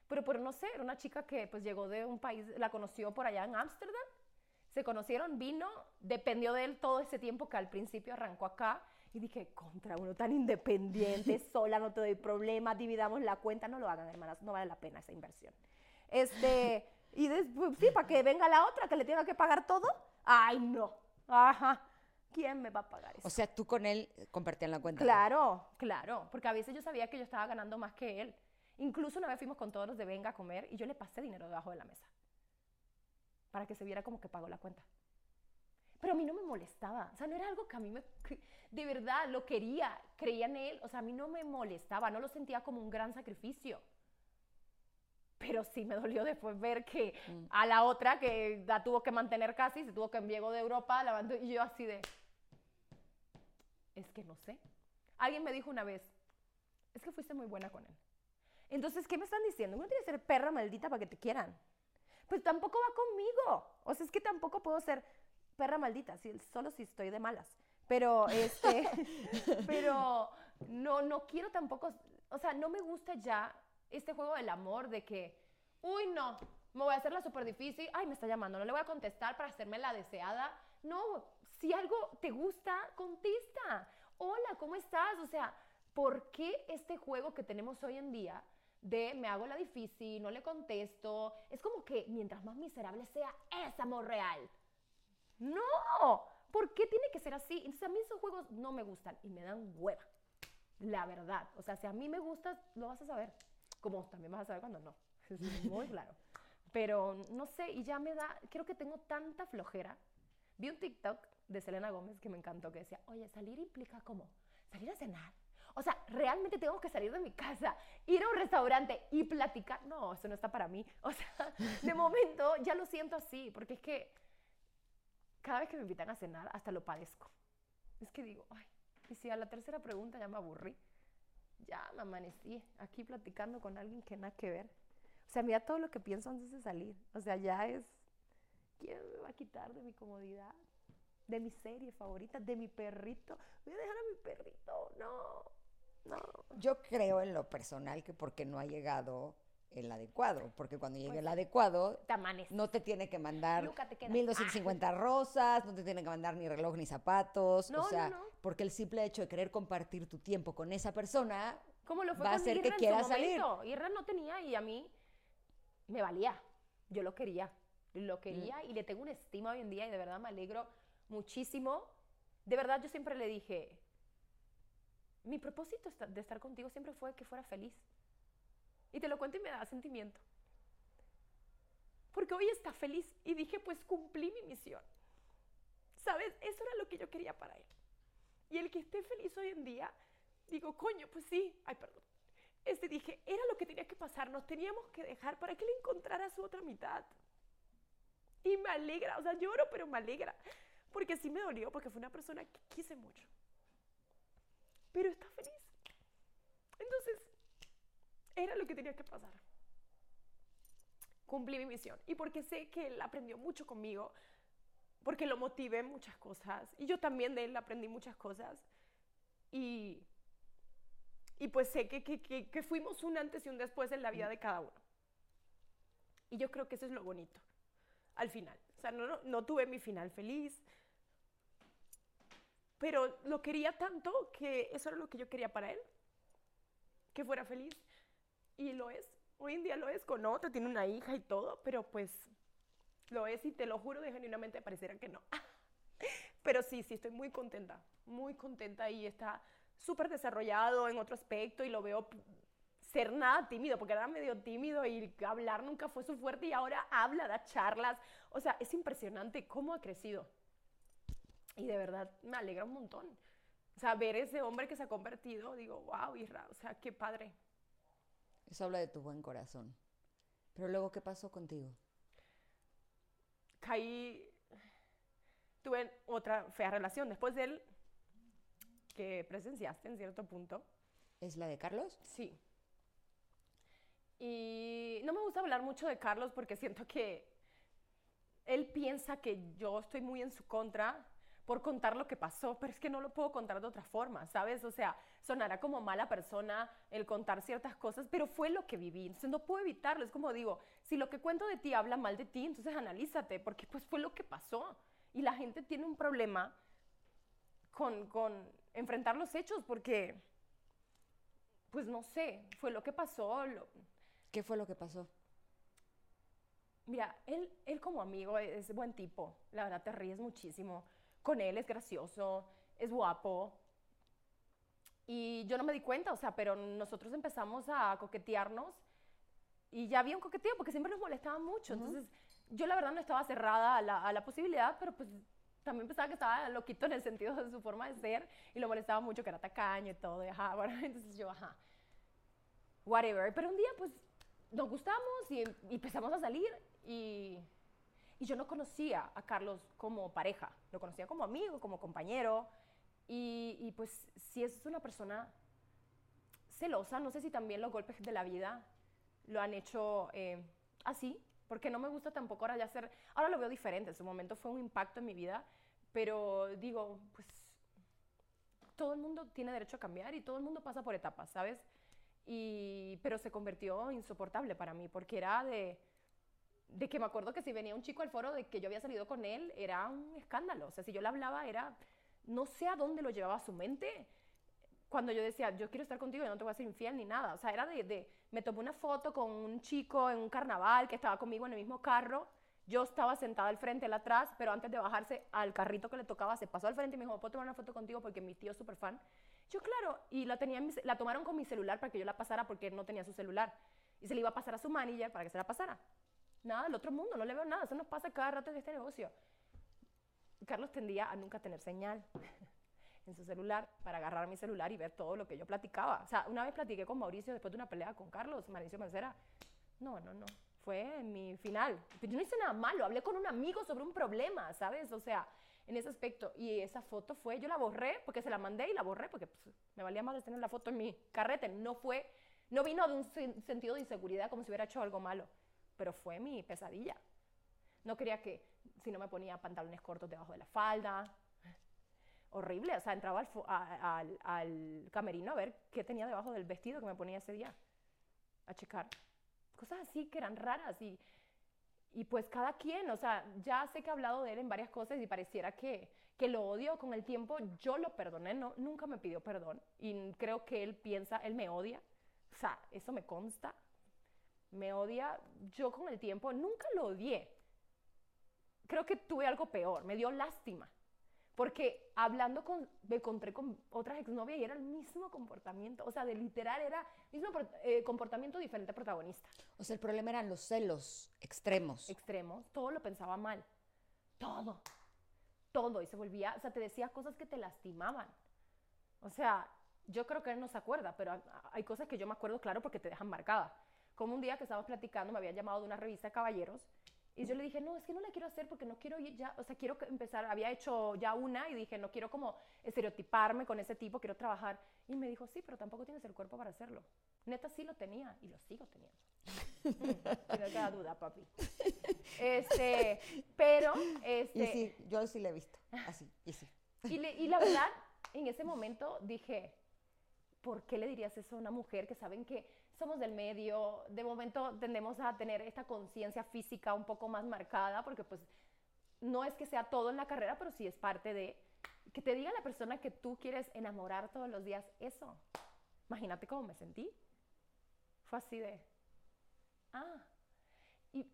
Pero por no sé, era una chica que pues llegó de un país, la conoció por allá en Ámsterdam, se conocieron, vino, dependió de él todo ese tiempo que al principio arrancó acá. Y dije, contra uno tan independiente, sola, no te doy problema, dividamos la cuenta, no lo hagan, hermanas, no vale la pena esa inversión. Este, y después, sí, para que venga la otra que le tenga que pagar todo. Ay, no. Ajá. ¿quién me va a pagar eso? O sea, tú con él compartían la cuenta. Claro, claro, porque a veces yo sabía que yo estaba ganando más que él. Incluso una vez fuimos con todos los de Venga a comer y yo le pasé dinero debajo de la mesa para que se viera como que pagó la cuenta. Pero a mí no me molestaba, o sea, no era algo que a mí me, de verdad lo quería, creía en él, o sea, a mí no me molestaba, no lo sentía como un gran sacrificio. Pero sí me dolió después ver que mm. a la otra que la tuvo que mantener casi, se tuvo que enviar de Europa, la mandó, y yo así de, es que no sé. Alguien me dijo una vez, es que fuiste muy buena con él. Entonces, ¿qué me están diciendo? Uno tiene que ser perra maldita para que te quieran. Pues tampoco va conmigo. O sea, es que tampoco puedo ser perra maldita, solo si estoy de malas. Pero, este, pero no, no quiero tampoco, o sea, no me gusta ya este juego del amor de que, uy, no, me voy a hacer la súper difícil, ay, me está llamando, no le voy a contestar para hacerme la deseada. No, si algo te gusta, contesta. Hola, ¿cómo estás? O sea, ¿por qué este juego que tenemos hoy en día de me hago la difícil, no le contesto? Es como que mientras más miserable sea, es amor real. No, ¿por qué tiene que ser así? Entonces a mí esos juegos no me gustan y me dan hueva. La verdad. O sea, si a mí me gusta, lo vas a saber. Como también vas a saber cuando no. Es muy claro. Pero no sé, y ya me da, creo que tengo tanta flojera. Vi un TikTok de Selena Gómez que me encantó, que decía, oye, salir implica cómo? Salir a cenar. O sea, realmente tengo que salir de mi casa, ir a un restaurante y platicar. No, eso no está para mí. O sea, de momento ya lo siento así, porque es que cada vez que me invitan a cenar, hasta lo padezco. Es que digo, ay, y si a la tercera pregunta ya me aburrí, ya me amanecí aquí platicando con alguien que nada que ver. O sea, mira todo lo que pienso antes de salir. O sea, ya es, ¿quién me va a quitar de mi comodidad? de mi serie favorita, de mi perrito. Voy a dejar a mi perrito. No, no. Yo creo en lo personal que porque no ha llegado el adecuado, porque cuando llegue el pues, adecuado, no te tiene que mandar 1250 rosas, no te tiene que mandar ni reloj ni zapatos, o sea, porque el simple hecho de querer compartir tu tiempo con esa persona Como lo fue va a hacer que quiera salir. Irra no tenía y a mí me valía, yo lo quería, lo quería mm. y le tengo una estima hoy en día y de verdad me alegro muchísimo. De verdad, yo siempre le dije, mi propósito de estar contigo siempre fue que fuera feliz. Y te lo cuento y me da sentimiento. Porque hoy está feliz y dije, pues cumplí mi misión. ¿Sabes? Eso era lo que yo quería para él. Y el que esté feliz hoy en día, digo, coño, pues sí, ay, perdón. Este dije, era lo que tenía que pasar, nos teníamos que dejar para que él encontrara su otra mitad. Y me alegra, o sea, lloro, pero me alegra porque sí me dolió, porque fue una persona que quise mucho. pero está feliz. Entonces, era lo que tenía que pasar. Cumplí mi misión. Y porque sé que él aprendió mucho conmigo, porque lo motivé muchas cosas. Y yo también de él aprendí muchas cosas. Y, y pues sé que, que, que, que fuimos un antes y un después en la vida de cada uno. Y yo creo que eso es lo bonito, al final. O sea, no, no, no tuve mi final feliz, pero lo quería tanto que eso era lo que yo quería para él, que fuera feliz. Y lo es. Hoy en día lo es con otra, tiene una hija y todo, pero pues lo es y te lo juro de genuinamente pareciera que no. Pero sí, sí, estoy muy contenta, muy contenta y está súper desarrollado en otro aspecto y lo veo ser nada tímido, porque era medio tímido y hablar nunca fue su fuerte y ahora habla, da charlas. O sea, es impresionante cómo ha crecido. Y de verdad me alegra un montón. O sea, ver ese hombre que se ha convertido, digo, wow, Isra, o sea, qué padre. Eso habla de tu buen corazón. Pero luego, ¿qué pasó contigo? Caí, tuve otra fea relación después de él, que presenciaste en cierto punto. ¿Es la de Carlos? Sí. Y no me gusta hablar mucho de Carlos porque siento que él piensa que yo estoy muy en su contra por contar lo que pasó, pero es que no lo puedo contar de otra forma, ¿sabes? O sea, sonará como mala persona el contar ciertas cosas, pero fue lo que viví, entonces no puedo evitarlo, es como digo, si lo que cuento de ti habla mal de ti, entonces analízate, porque pues fue lo que pasó. Y la gente tiene un problema con, con enfrentar los hechos, porque, pues no sé, fue lo que pasó. Lo... ¿Qué fue lo que pasó? Mira, él, él como amigo es buen tipo, la verdad te ríes muchísimo con él, es gracioso, es guapo. Y yo no me di cuenta, o sea, pero nosotros empezamos a coquetearnos y ya había un coqueteo porque siempre nos molestaba mucho. Entonces, yo la verdad no estaba cerrada a la, a la, posibilidad, pero pues también pensaba que estaba loquito en el sentido de su forma de ser y lo molestaba mucho que era tacaño y todo. Y ajá, bueno, entonces yo, ajá, whatever. Pero un día, pues, nos gustamos y, y empezamos a salir y y yo no conocía a Carlos como pareja, lo conocía como amigo, como compañero. Y, y pues si es una persona celosa, no sé si también los golpes de la vida lo han hecho eh, así, porque no me gusta tampoco ahora ya ser, ahora lo veo diferente, en su momento fue un impacto en mi vida, pero digo, pues todo el mundo tiene derecho a cambiar y todo el mundo pasa por etapas, ¿sabes? Y, pero se convirtió insoportable para mí, porque era de, de que me acuerdo que si venía un chico al foro de que yo había salido con él, era un escándalo. O sea, si yo le hablaba, era, no sé a dónde lo llevaba su mente. Cuando yo decía, yo quiero estar contigo, yo no te voy a ser infiel ni nada. O sea, era de, de, me tomé una foto con un chico en un carnaval que estaba conmigo en el mismo carro. Yo estaba sentada al frente, él atrás, pero antes de bajarse al carrito que le tocaba, se pasó al frente y me dijo, ¿puedo tomar una foto contigo? Porque mi tío es súper fan. Yo, claro, y la, tenía la tomaron con mi celular para que yo la pasara porque él no tenía su celular. Y se le iba a pasar a su manager para que se la pasara. Nada del otro mundo, no le veo nada. Eso nos pasa cada rato en este negocio. Carlos tendía a nunca tener señal en su celular para agarrar mi celular y ver todo lo que yo platicaba. O sea, una vez platiqué con Mauricio después de una pelea con Carlos, Mauricio Mancera. No, no, no. Fue mi final. Yo no hice nada malo. Hablé con un amigo sobre un problema, ¿sabes? O sea, en ese aspecto. Y esa foto fue, yo la borré porque se la mandé y la borré porque pues, me valía más tener la foto en mi carrete. No fue, no vino de un sentido de inseguridad como si hubiera hecho algo malo pero fue mi pesadilla. No quería que, si no me ponía pantalones cortos debajo de la falda, horrible, o sea, entraba al, camerino a ver qué tenía debajo del vestido que me ponía ese día, a checar. Cosas así que eran raras y, y pues cada quien, o sea, ya sé que he hablado de él en varias cosas y pareciera que, que lo odio con el tiempo, yo lo perdoné, no, nunca me pidió perdón y creo que él piensa, él me odia, o sea, eso me consta, me odia, yo con el tiempo nunca lo odié. Creo que tuve algo peor, me dio lástima. Porque hablando con, me encontré con otras exnovias y era el mismo comportamiento. O sea, de literal era mismo eh, comportamiento diferente protagonista. O sea, el problema eran los celos extremos. Extremos. Todo lo pensaba mal. Todo. Todo. Y se volvía, o sea, te decía cosas que te lastimaban. O sea, yo creo que él no se acuerda, pero hay cosas que yo me acuerdo claro porque te dejan marcada. Como un día que estábamos platicando, me habían llamado de una revista de caballeros Y yo le dije, no, es que no la quiero hacer porque no quiero ir ya, o sea, quiero empezar, había hecho ya una y dije, no quiero como estereotiparme con ese tipo, quiero trabajar. Y me dijo, sí, pero tampoco tienes el cuerpo para hacerlo. Neta sí lo tenía y lo sigo teniendo. Mm, no duda, papi. Este, pero, este... Y sí, yo sí le he visto, así, y sí. Y, le- y la verdad, en ese momento dije, ¿por qué le dirías eso a una mujer que saben que somos del medio? De momento tendemos a tener esta conciencia física un poco más marcada, porque pues no es que sea todo en la carrera, pero sí es parte de que te diga la persona que tú quieres enamorar todos los días eso. Imagínate cómo me sentí. Fue así de, ah, y,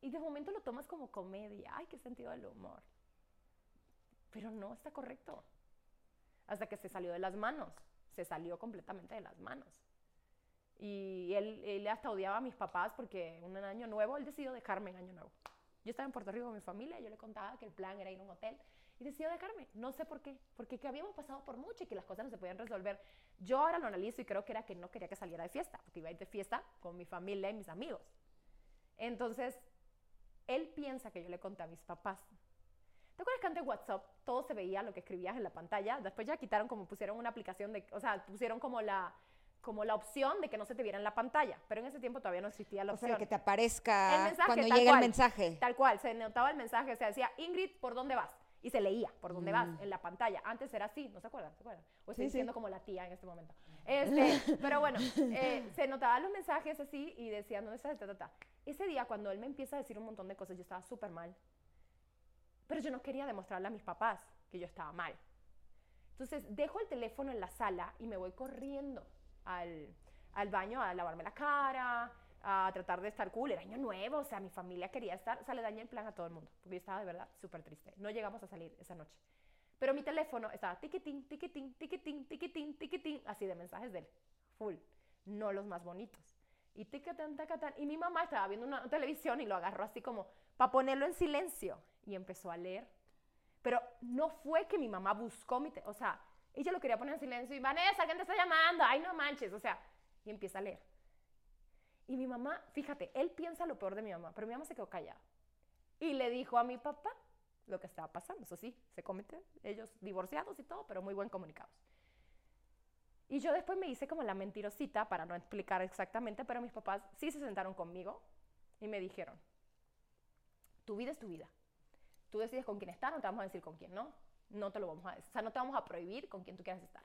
y de momento lo tomas como comedia, ay, qué sentido del humor. Pero no está correcto. Hasta que se salió de las manos. Se salió completamente de las manos. Y él, él hasta odiaba a mis papás porque un año nuevo, él decidió dejarme en año nuevo. Yo estaba en Puerto Rico con mi familia, yo le contaba que el plan era ir a un hotel y decidió dejarme. No sé por qué, porque que habíamos pasado por mucho y que las cosas no se podían resolver. Yo ahora lo analizo y creo que era que no quería que saliera de fiesta, porque iba a ir de fiesta con mi familia y mis amigos. Entonces, él piensa que yo le conté a mis papás. ¿Te acuerdas que antes WhatsApp todo se veía lo que escribías en la pantalla? Después ya quitaron como pusieron una aplicación de, o sea, pusieron como la como la opción de que no se te viera en la pantalla, pero en ese tiempo todavía no existía la O opción. sea, que te aparezca El mensaje, cuando llega cual, el mensaje. Tal cual, se notaba el mensaje, o sea, decía, Ingrid, ¿por dónde vas? Y se leía, ¿por dónde vas? En la pantalla. Antes era así, ¿no se acuerdan? ¿Se acuerdan? O estoy Mm. Sí, sí. diciendo como la tía en este momento. Este, pero bueno, eh, se notaban los mensajes así y decían, ¿dónde estás? Ta, ta, ta. Ese día, cuando él me empieza a decir un montón de cosas, yo estaba súper mal. Pero yo no quería demostrarle a mis papás que yo estaba mal. Entonces, dejo el teléfono en la sala y me voy corriendo al, al baño a lavarme la cara, a tratar de estar cool. Era año nuevo, o sea, mi familia quería estar. O sea, le dañé el plan a todo el mundo, porque yo estaba de verdad súper triste. No llegamos a salir esa noche. Pero mi teléfono estaba tiquitín, tiquitín, tiquitín, tiquitín, tiquitín, así de mensajes de él. Full. No los más bonitos. Y ticatán, tacatán. Y mi mamá estaba viendo una televisión y lo agarró así como para ponerlo en silencio. Y empezó a leer. Pero no fue que mi mamá buscó mi... o sea, ella lo quería poner en silencio y Vanessa, ¿quién te está llamando? Ay, no manches. O sea, y empieza a leer. Y mi mamá, fíjate, él piensa lo peor de mi mamá, pero mi mamá se quedó callada. Y le dijo a mi papá lo que estaba pasando. Eso sí, se cometen ellos divorciados y todo, pero muy buen comunicados. Y yo después me hice como la mentirosita para no explicar exactamente, pero mis papás sí se sentaron conmigo y me dijeron, tu vida es tu vida. Tú decides con quién estar, no te vamos a decir con quién no. No te lo vamos a. O sea, no te vamos a prohibir con quién tú quieras estar.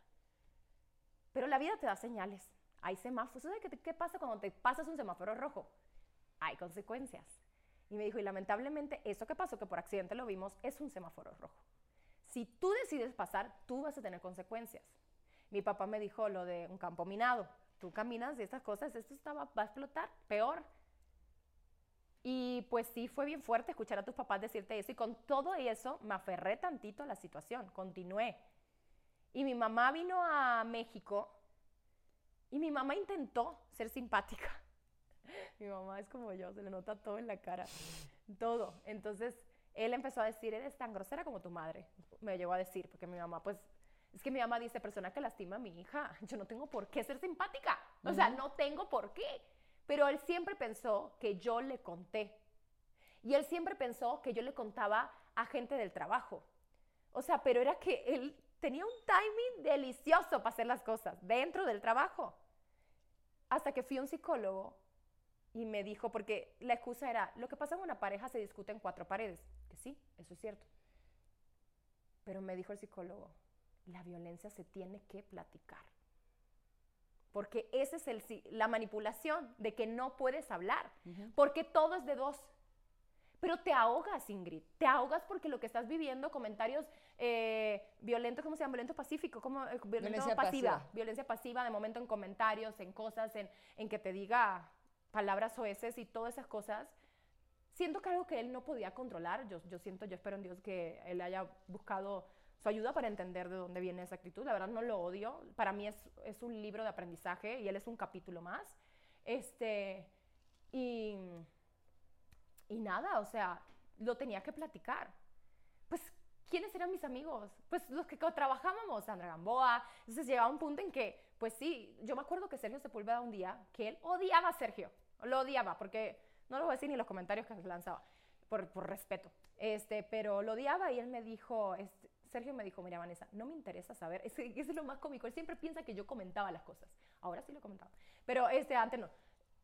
Pero la vida te da señales. Hay semáforos. ¿Sabes qué, qué pasa cuando te pasas un semáforo rojo? Hay consecuencias. Y me dijo, y lamentablemente eso que pasó, que por accidente lo vimos, es un semáforo rojo. Si tú decides pasar, tú vas a tener consecuencias. Mi papá me dijo lo de un campo minado. Tú caminas y estas cosas, esto estaba, va a explotar, peor. Y pues sí, fue bien fuerte escuchar a tus papás decirte eso. Y con todo eso me aferré tantito a la situación, continué. Y mi mamá vino a México y mi mamá intentó ser simpática. Mi mamá es como yo, se le nota todo en la cara, todo. Entonces él empezó a decir, eres tan grosera como tu madre. Me llegó a decir, porque mi mamá, pues, es que mi mamá dice, persona que lastima a mi hija, yo no tengo por qué ser simpática. O sea, no tengo por qué. Pero él siempre pensó que yo le conté. Y él siempre pensó que yo le contaba a gente del trabajo. O sea, pero era que él tenía un timing delicioso para hacer las cosas dentro del trabajo. Hasta que fui a un psicólogo y me dijo, porque la excusa era, lo que pasa en una pareja se discute en cuatro paredes. Que sí, eso es cierto. Pero me dijo el psicólogo, la violencia se tiene que platicar. Porque esa es el, la manipulación de que no puedes hablar. Porque todo es de dos. Pero te ahogas, Ingrid. Te ahogas porque lo que estás viviendo, comentarios eh, violentos, ¿cómo se llama? Violento pacífico, ¿cómo? Eh, Violencia pasiva. pasiva. Violencia pasiva, de momento en comentarios, en cosas, en, en que te diga palabras oeces y todas esas cosas. Siento que algo que él no podía controlar. Yo, yo siento, yo espero en Dios que él haya buscado su ayuda para entender de dónde viene esa actitud. La verdad no lo odio. Para mí es, es un libro de aprendizaje y él es un capítulo más. Este, y, y nada, o sea, lo tenía que platicar. Pues, ¿quiénes eran mis amigos? Pues los que trabajábamos, Sandra Gamboa. Entonces llegaba un punto en que, pues sí, yo me acuerdo que Sergio Sepúlveda un día, que él odiaba a Sergio, lo odiaba, porque no lo voy a decir ni los comentarios que lanzaba. por, por respeto. Este, pero lo odiaba y él me dijo, este, Sergio me dijo, mira Vanessa, no me interesa saber, es, es lo más cómico, él siempre piensa que yo comentaba las cosas, ahora sí lo comentaba, pero este, antes no.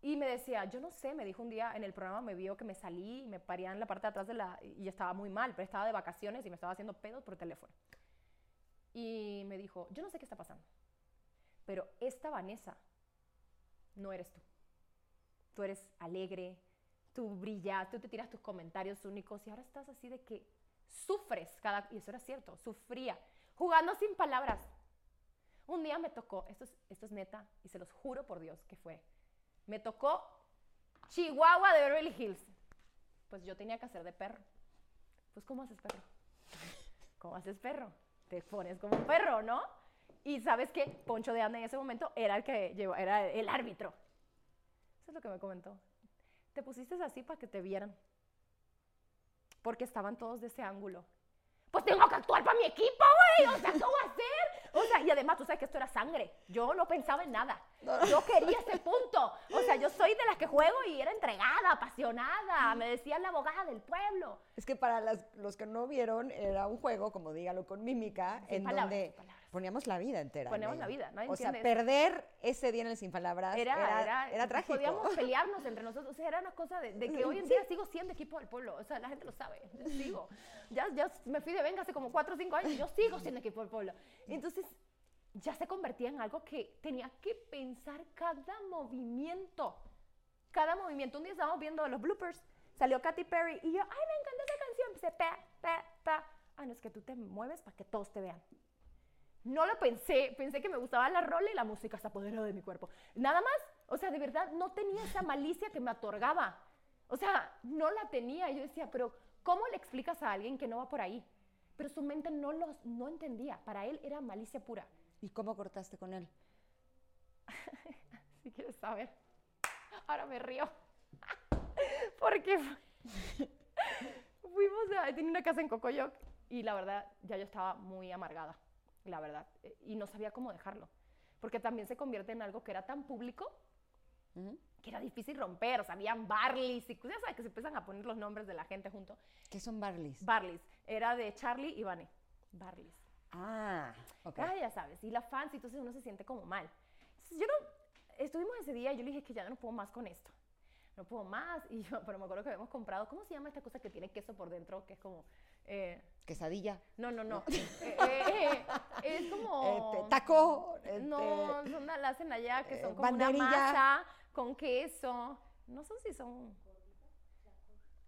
Y me decía, yo no sé, me dijo un día en el programa, me vio que me salí me paría en la parte de atrás de la, y estaba muy mal, pero estaba de vacaciones y me estaba haciendo pedos por teléfono. Y me dijo, yo no sé qué está pasando, pero esta Vanessa no eres tú. Tú eres alegre, tú brillas, tú te tiras tus comentarios únicos y ahora estás así de que sufres cada... Y eso era cierto, sufría, jugando sin palabras. Un día me tocó, esto es, esto es neta, y se los juro por Dios que fue, me tocó Chihuahua de Beverly Hills. Pues yo tenía que hacer de perro. Pues ¿cómo haces perro? ¿Cómo haces perro? Te pones como un perro, ¿no? Y sabes que Poncho de Anda en ese momento era el que llevó, era el árbitro. Eso es lo que me comentó. Te pusiste así para que te vieran. Porque estaban todos de ese ángulo. Pues tengo que actuar para mi equipo, güey. O sea, ¿qué voy a hacer? O sea, y además tú sabes que esto era sangre. Yo no pensaba en nada. Yo quería ese punto. O sea, yo soy de las que juego y era entregada, apasionada. Me decían la abogada del pueblo. Es que para las- los que no vieron, era un juego, como dígalo con mímica, Sin en palabras, donde. Poníamos la vida entera. en Poníamos ello. la vida, nadie O sea, entiende eso. perder ese día en el Sin Palabras Era, era, era, era trágico. Podíamos pelearnos entre nosotros. O sea, era una cosa de, de que hoy en día sigo siendo equipo del pueblo. O sea, la gente lo sabe. Yo sigo. Ya, ya me fui de venga hace como 4 o 5 años y yo sigo siendo equipo del pueblo. Entonces, ya se convertía en algo que tenía que pensar cada movimiento. Cada movimiento. Un día estábamos viendo los bloopers. Salió Katy Perry y yo, ay, me encanta esa canción. Empecé, pa, pa, pa. Ah, no, es que tú te mueves para que todos te vean. No lo pensé, pensé que me gustaba la rola y la música se apoderó de mi cuerpo. Nada más, o sea, de verdad no tenía esa malicia que me otorgaba. O sea, no la tenía. Yo decía, pero ¿cómo le explicas a alguien que no va por ahí? Pero su mente no lo no entendía. Para él era malicia pura. ¿Y cómo cortaste con él? Si quieres saber. Ahora me río. Porque fuimos a, tenía una casa en Cocoyoc y la verdad ya yo estaba muy amargada, la verdad, eh, y no sabía cómo dejarlo, porque también se convierte en algo que era tan público Ujú. que era difícil romper, o sea, habían Barleys y cosas, ya sabes que se empiezan a poner los nombres de la gente junto. ¿Qué son Barleys? Barleys, era de Charlie y Vane, Barleys. ah, ok. Ah, ya sabes, y la fans, y entonces uno se siente como mal. Entonces, yo no, estuvimos ese día y yo le dije que ya no puedo más con esto. No puedo más, y yo, pero me acuerdo que habíamos comprado, ¿cómo se llama esta cosa que tiene queso por dentro? Que es como, eh, Quesadilla. no, no, no, Eh, eh, eh, es como... Este, taco. este, No, son una, la hacen allá que son como una banderilla. masa con queso. No sé si son...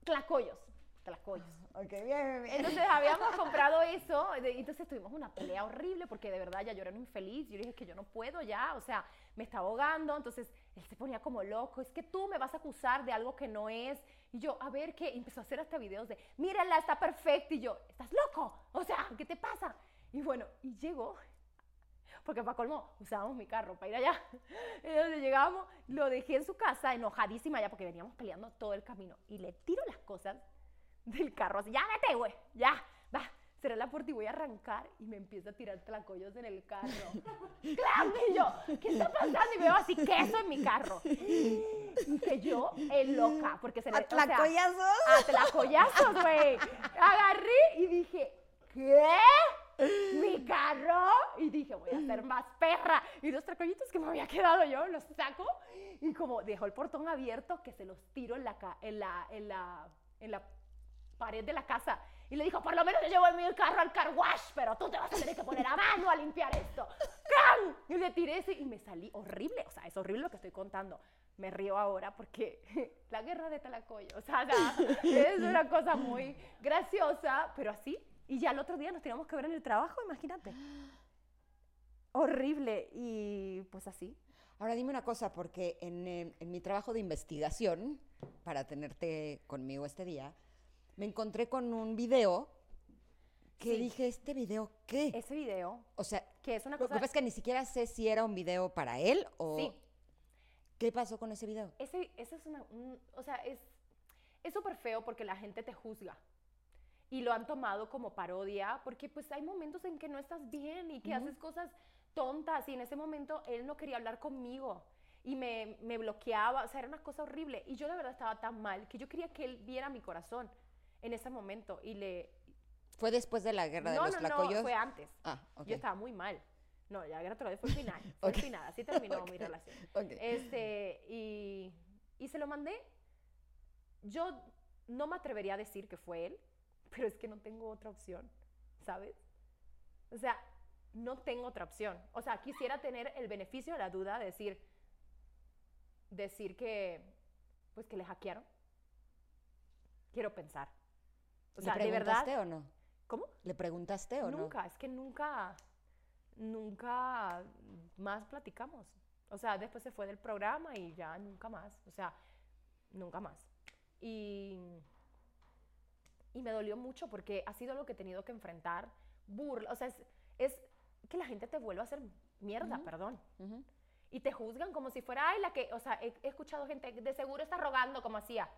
Tlacoyos, tlacoyos. Ok, bien, bien. Entonces habíamos comprado eso, de- entonces tuvimos una pelea horrible porque de verdad ya yo era una infeliz, yo dije que yo no puedo ya, o sea, me está ahogando, entonces él se ponía como loco, es que tú me vas a acusar de algo que no es, y yo, a ver qué, y empezó a hacer hasta videos de, mírala, está perfecta, y yo, estás loco, o sea, ¿qué te pasa? Y bueno, y llegó, porque para colmo usábamos mi carro para ir allá. Entonces llegamos, lo dejé en su casa, enojadísima ya, porque veníamos peleando todo el camino. Y le tiro las cosas del carro, así, ya vete, güey, ya, Cerré la puerta y voy a arrancar y me empieza a tirar tlacoyos en el carro. ¡Clam! Y yo, ¿qué está pasando? Y veo así queso en mi carro. Y que yo, en loca, porque se le... ¿A tlacoyazos? a tlacoyazos, güey. Agarré y dije, ¿qué? ¿Mi carro? Y dije, voy a ser más perra. Y los tracollitos que me había quedado yo, los saco. Y como dejó el portón abierto, que se los tiro en la, en la, en la, en la pared de la casa. Y le dijo, por lo menos yo llevo mi carro al car wash, pero tú te vas a tener que poner a mano a limpiar esto. ¡Cram! Y le tiré ese y me salí horrible. O sea, es horrible lo que estoy contando. Me río ahora porque la guerra de Talacoyo, o sea, es una cosa muy graciosa, pero así. Y ya el otro día nos teníamos que ver en el trabajo, imagínate. Horrible. Y pues así. Ahora dime una cosa, porque en, eh, en mi trabajo de investigación, para tenerte conmigo este día, me encontré con un video que Sí. dije, ¿este video qué? Ese video, o sea, que es una lo que cosa... pasa es que ni siquiera sé si era un video para él o... Sí. ¿Qué pasó con ese video? Ese, ese es una, un- o sea, es es súper feo porque la gente te juzga y lo han tomado como parodia porque pues hay momentos en que no estás bien y que haces cosas tontas y en ese momento él no quería hablar conmigo y me, me bloqueaba, o sea, era una cosa horrible. Y yo la verdad estaba tan mal que yo quería que él viera mi corazón en ese momento y le... ¿Fue después de la guerra de los no, tlacoyos? no, fue antes. Ah, ok. Yo estaba muy mal. No, la guerra todavía fue el final. Fue el final, así terminó mi relación. Este, y, y se lo mandé. Yo no me atrevería a decir que fue él, pero es que no tengo otra opción, ¿sabes? O sea, no tengo otra opción. O sea, quisiera tener el beneficio de la duda de decir, decir que, pues que le hackearon. Quiero pensar. O sea, ¿Le de verdad. preguntaste o no? ¿Cómo? ¿Le preguntaste o no? Nunca, es que nunca, nunca más platicamos. O sea, después se fue del programa y ya nunca más. O sea, nunca más. Y, y me dolió mucho porque ha sido lo que he tenido que enfrentar. Burla, o sea, es, es que la gente te vuelve a hacer mierda, perdón. Ujú. Y te juzgan como si fuera, ay, la que, o sea, he, he escuchado gente, de seguro está rogando como hacía.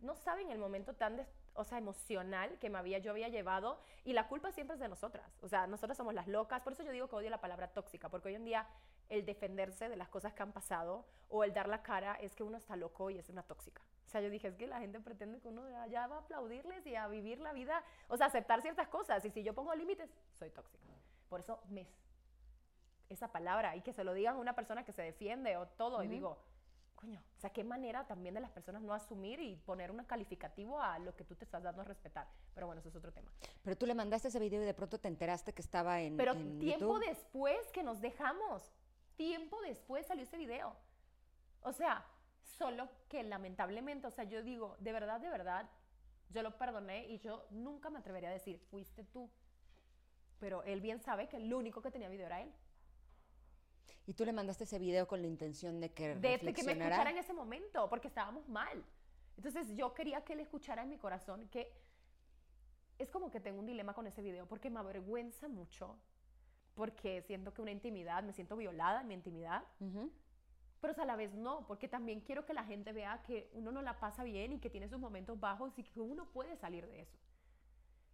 No saben el momento tan, des- o sea, emocional que me había, yo había llevado y la culpa siempre es de nosotras. O sea, nosotras somos las locas. Por eso yo digo que odio la palabra tóxica, porque hoy en día el defenderse de las cosas que han pasado o el dar la cara es que uno está loco y es una tóxica. O sea, yo dije, es que la gente pretende que uno ya- va a aplaudirles y a vivir la vida, o sea, aceptar ciertas cosas. Y si yo pongo límites, soy tóxica. Por eso me esa palabra y que se lo digan a una persona que se defiende o todo. Y digo, coño, o sea, qué manera también de las personas no asumir y poner un calificativo a lo que tú te estás dando a respetar. Pero bueno, eso es otro tema. Pero tú le mandaste ese video y de pronto te enteraste que estaba en Pero en tiempo YouTube. después que nos dejamos, tiempo después salió ese video. O sea, solo que lamentablemente, o sea, yo digo, de verdad, de verdad, yo lo perdoné y yo nunca me atrevería a decir, fuiste tú. Pero él bien sabe que el único que tenía video era él. Y tú le mandaste ese video con la intención de que de este que me escuchara en ese momento, porque estábamos mal. Entonces yo quería que él escuchara en mi corazón que es como que tengo un dilema con ese video, porque me avergüenza mucho, porque siento que una intimidad, me siento violada en mi intimidad, Ujú. pero a la vez no, porque también quiero que la gente vea que uno no la pasa bien y que tiene sus momentos bajos y que uno puede salir de eso.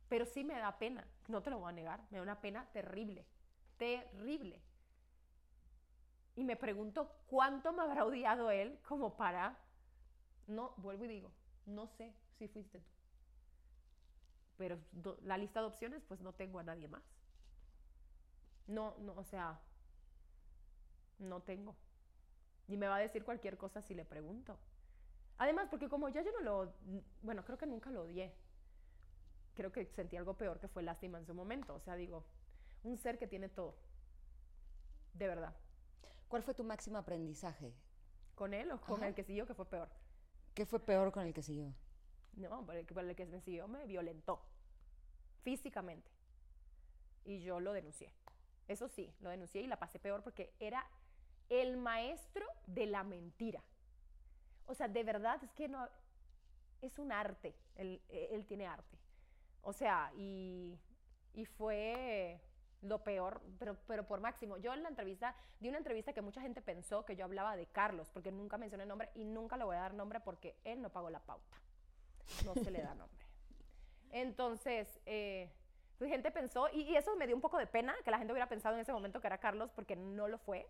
Pero sí me da pena, no te lo voy a negar, me da una pena terrible, terrible. Y me pregunto cuánto me habrá odiado él como para, no, vuelvo y digo, no sé si fuiste tú. Pero do- la lista de opciones, pues no tengo a nadie más. No, no, o sea, no tengo. Y me va a decir cualquier cosa si le pregunto. Además, porque como ya yo no lo, bueno, creo que nunca lo odié. Creo que sentí algo peor que fue lástima en su momento. O sea, digo, un ser que tiene todo. De verdad. ¿Cuál fue tu máximo aprendizaje? ¿Con él o con Ajá. el que siguió que fue peor? ¿Qué fue peor con el que siguió? No, por el, que- por el que me siguió me violentó. Físicamente. Y yo lo denuncié. Eso sí, lo denuncié y la pasé peor porque era el maestro de la mentira. O sea, de verdad es que no. Es un arte. Él, él tiene arte. O sea, y, y fue lo peor, pero, pero por máximo. Yo en la entrevista, di una entrevista que mucha gente pensó que yo hablaba de Carlos, porque nunca mencioné nombre y nunca le voy a dar nombre porque él no pagó la pauta. No se le da nombre. Entonces, eh, pues gente pensó, y, y eso me dio un poco de pena, que la gente hubiera pensado en ese momento que era Carlos, porque no lo fue.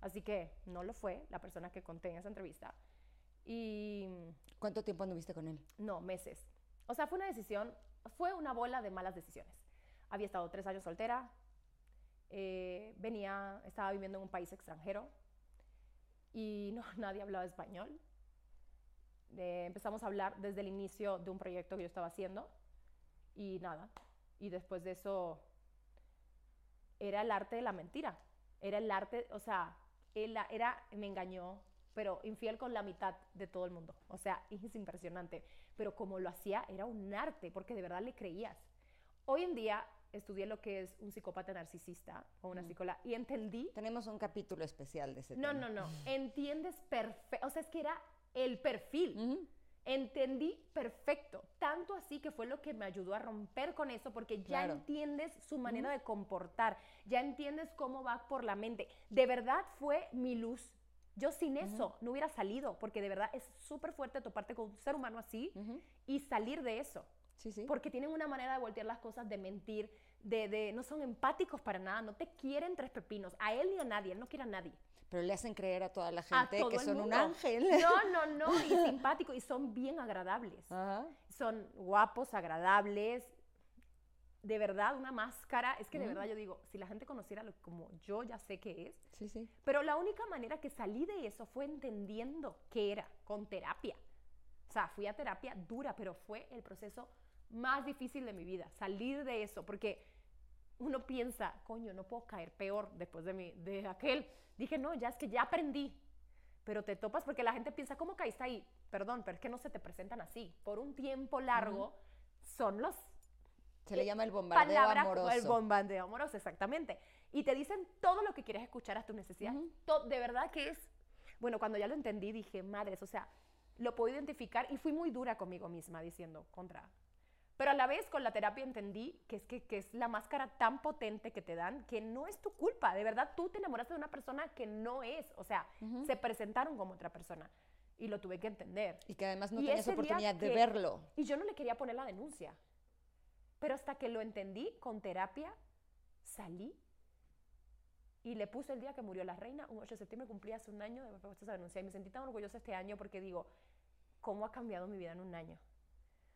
Así que no lo fue la persona que conté en esa entrevista. Y ¿Cuánto tiempo anduviste con él? no, meses. O sea, fue una decisión, fue una bola de malas decisiones. Había estado tres años soltera, eh, venía, estaba viviendo en un país extranjero y no, nadie hablaba español. Eh, empezamos a hablar desde el inicio de un proyecto que yo estaba haciendo y nada. Y después de eso era el arte de la mentira. Era el arte, o sea, él era, me engañó, pero infiel con la mitad de todo el mundo. O sea, es impresionante. Pero como lo hacía, era un arte, porque de verdad le creías. Hoy en día estudié lo que es un psicópata narcisista o una psicóloga y entendí Tenemos un capítulo especial de ese no, tema. no, no. Entiendes perfecto. O sea, es que era el perfil. Entendí perfecto. Tanto así que fue lo que me ayudó a romper con eso, porque ya Claro. entiendes su manera de comportar, ya entiendes cómo va por la mente. De verdad fue mi luz. Yo sin eso no hubiera salido, porque de verdad es súper fuerte toparte con un ser humano así y salir de eso. Sí, sí. Porque tienen una manera de voltear las cosas, de mentir, de, de no son empáticos para nada, no te quieren tres pepinos, a él ni a nadie, él no quiere a nadie. Pero le hacen creer a toda la gente que son un mundo. ángel. No, no, no, y simpáticos, y son bien agradables. Ajá. Son guapos, agradables, de verdad, una máscara. Es que de verdad yo digo, si la gente conociera lo como yo ya sé que es, Sí, sí. pero la única manera que salí de eso fue entendiendo qué era, con terapia. O sea, fui a terapia dura, pero fue el proceso más difícil de mi vida, salir de eso, porque uno piensa, coño, no puedo caer peor después de, mi, de aquel. Dije, no, ya es que ya aprendí. Pero te topas porque la gente piensa, ¿cómo caíste ahí? Perdón, pero es que no se te presentan así. Por un tiempo largo son los Se le llama el bombardeo palabra amoroso. el bombardeo amoroso, exactamente. Y te dicen todo lo que quieres escuchar a tu necesidad. To- de verdad que es, bueno, cuando ya lo entendí dije, madres, o sea, lo puedo identificar y fui muy dura conmigo misma diciendo, contra. Pero a la vez con la terapia entendí que es, que, que es la máscara tan potente que te dan que no es tu culpa. De verdad, tú te enamoraste de una persona que no es. O sea, se presentaron como otra persona. Y lo tuve que entender. Y que además no Y tenías oportunidad de verlo. Y yo no le quería poner la denuncia. Pero hasta que lo entendí con terapia, salí y le puse el día que murió la reina, un 8 de septiembre, cumplía hace un año de haber puesto esa denuncia. Y me sentí tan orgullosa este año porque digo, ¿cómo ha cambiado mi vida en un año?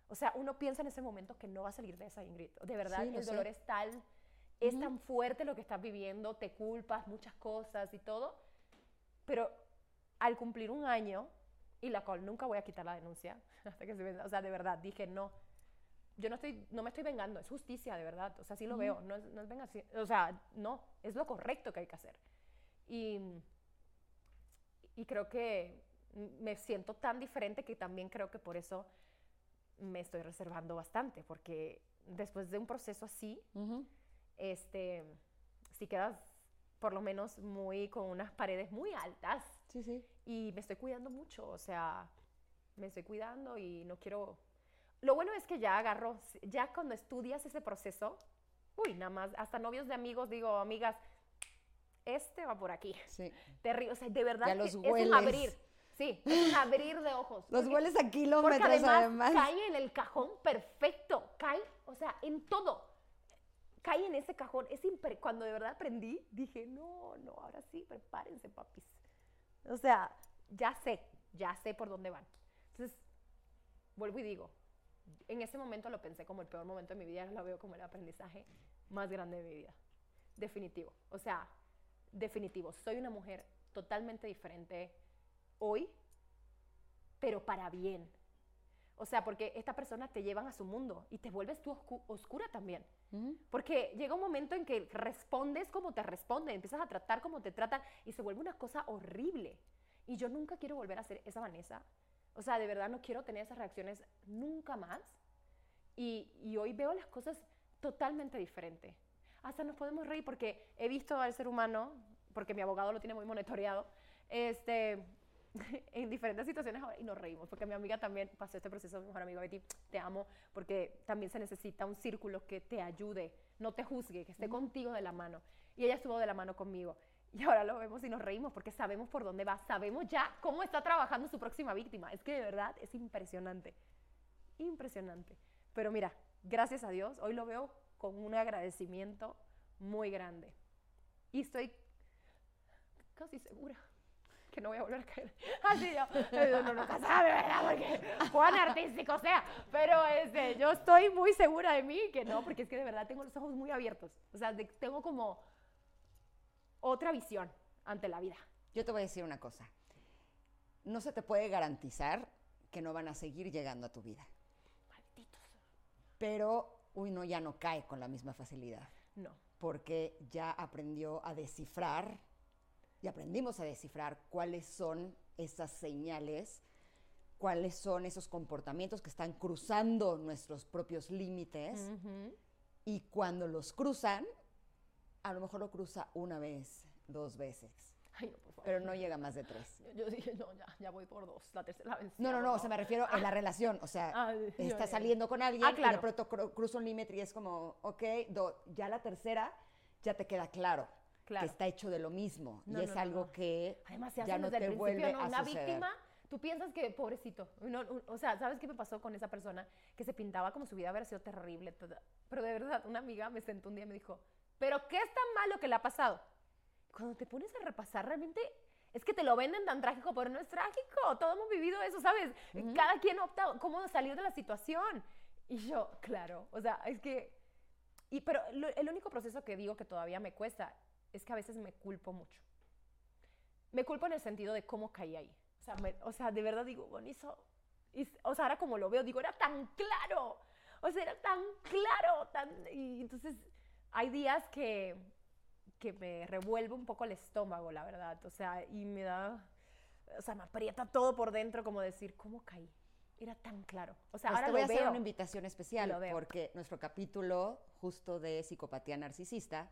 O sea, uno piensa en ese momento que no va a salir de esa, Ingrid. De verdad, Sí, el sé. dolor es tal, es tan fuerte lo que estás viviendo, te culpas, muchas cosas y todo. Pero al cumplir un año, y la cual nunca voy a quitar la denuncia, hasta que se venda, o sea, de verdad, dije no. Yo no, estoy, no me estoy vengando, es justicia, de verdad. O sea, sí lo veo, no es, no es venganza. O sea, no, es lo correcto que hay que hacer. Y, y creo que me siento tan diferente que también creo que por eso me estoy reservando bastante, porque después de un proceso así, este, si quedas por lo menos muy con unas paredes muy altas Sí, sí. y me estoy cuidando mucho, o sea, me estoy cuidando y no quiero... Lo bueno es que ya agarro, ya cuando estudias ese proceso, uy, nada más, hasta novios de amigos digo, amigas, este va por aquí. Sí. Terrible, o sea, de verdad Ya que los es un abrir. Sí, es un abrir de ojos. Los porque- hueles a porque kilómetros además, además. cae en el cajón perfecto, cae, o sea, en todo. Cae en ese cajón. Es impre- Cuando de verdad aprendí, dije, no, no, ahora sí, prepárense, papis. O sea, ya sé, ya sé por dónde van. Entonces, vuelvo y digo, en ese momento lo pensé como el peor momento de mi vida, ahora lo veo como el aprendizaje más grande de mi vida. Definitivo. O sea, definitivo. Soy una mujer totalmente diferente hoy, pero para bien. O sea, porque estas personas te llevan a su mundo y te vuelves tú oscu- oscura también. Porque llega un momento en que respondes como te responden, empiezas a tratar como te tratan y se vuelve una cosa horrible. Y yo nunca quiero volver a ser esa Vanessa. O sea, de verdad no quiero tener esas reacciones nunca más. Y, y hoy veo las cosas totalmente diferente. Hasta nos podemos reír porque he visto al ser humano, porque mi abogado lo tiene muy monitoreado, este, en diferentes situaciones ahora y nos reímos, porque mi amiga también pasó este proceso, mi mejor amiga Betty, te amo, porque también se necesita un círculo que te ayude, no te juzgue, que esté contigo de la mano. Y ella estuvo de la mano conmigo. Y ahora lo vemos y nos reímos porque sabemos por dónde va, sabemos ya cómo está trabajando su próxima víctima. Es que de verdad es impresionante, impresionante. Pero mira, gracias a Dios, hoy lo veo con un agradecimiento muy grande. Y estoy casi segura que no voy a volver a caer. Así yo, eh, no, nunca sabe, ¿verdad? Porque Juan artístico sea. Pero este, yo estoy muy segura de mí que no, porque es que de verdad tengo los ojos muy abiertos. O sea, de- tengo como otra visión ante la vida. Yo te voy a decir una cosa. No se te puede garantizar que no van a seguir llegando a tu vida. Malditos. Pero uno ya no cae con la misma facilidad. No. porque ya aprendió a descifrar y aprendimos a descifrar cuáles son esas señales, cuáles son esos comportamientos que están cruzando nuestros propios límites y cuando los cruzan, a lo mejor lo cruza una vez, dos veces, Ay, no, por favor. pero no llega más de tres. Yo, yo dije, no, ya, ya voy por dos. La tercera la vencí. No, no, no, o sea, me refiero a la relación, o sea, Ah, está saliendo con alguien Ah, y de claro. pronto cru- cruza un límite y es como, ok, do- ya la tercera ya te queda claro, Claro. que está hecho de lo mismo No, y es no, no, algo no. que Además, se ya hace no desde te el vuelve ¿no? a Una suceder. víctima tú piensas que, pobrecito, no, o sea, ¿sabes qué me pasó con esa persona? Que se pintaba como su vida había sido terrible, toda- pero de verdad, una amiga me sentó un día y me dijo, ¿pero qué es tan malo que le ha pasado? Cuando te pones a repasar, realmente es que te lo venden tan trágico, pero no es trágico, todos hemos vivido eso, ¿sabes? Cada quien opta cómo salir de la situación. Y yo, claro, o sea, es que... Y, pero lo- el único proceso que digo que todavía me cuesta es que a veces me culpo mucho. Me culpo en el sentido de cómo caí ahí. O sea, me- o sea de verdad digo, bueno, eso... o sea, ahora como lo veo, digo, era tan claro. O sea, era tan claro. Tan, y entonces hay días que, que me revuelve un poco el estómago, la verdad. O sea, y me da... O sea, me aprieta todo por dentro como decir, ¿cómo caí? Era tan claro. O sea, Pues ahora te voy lo a hacer veo. una invitación especial porque nuestro capítulo justo de psicopatía narcisista,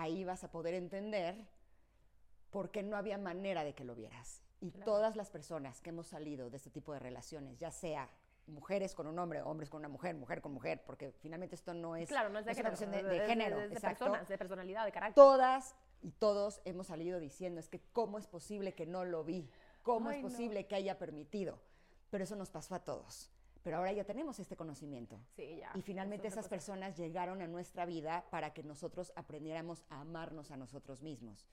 ahí vas a poder entender por qué no había manera de que lo vieras. Y todas las personas que hemos salido de este tipo de relaciones, ya sea mujeres con un hombre, hombres con una mujer, mujer con mujer, porque finalmente esto no es, Claro, no es de una género, de, es de es género, es de exacto. personas, de personalidad, de carácter. Todas y todos hemos salido diciendo, es que cómo es posible que no lo vi, cómo Ay, es no. posible que haya permitido. Pero eso nos pasó a todos. Pero ahora ya tenemos este conocimiento. Sí, ya. Y finalmente es esas cosa. personas llegaron a nuestra vida para que nosotros aprendiéramos a amarnos a nosotros mismos.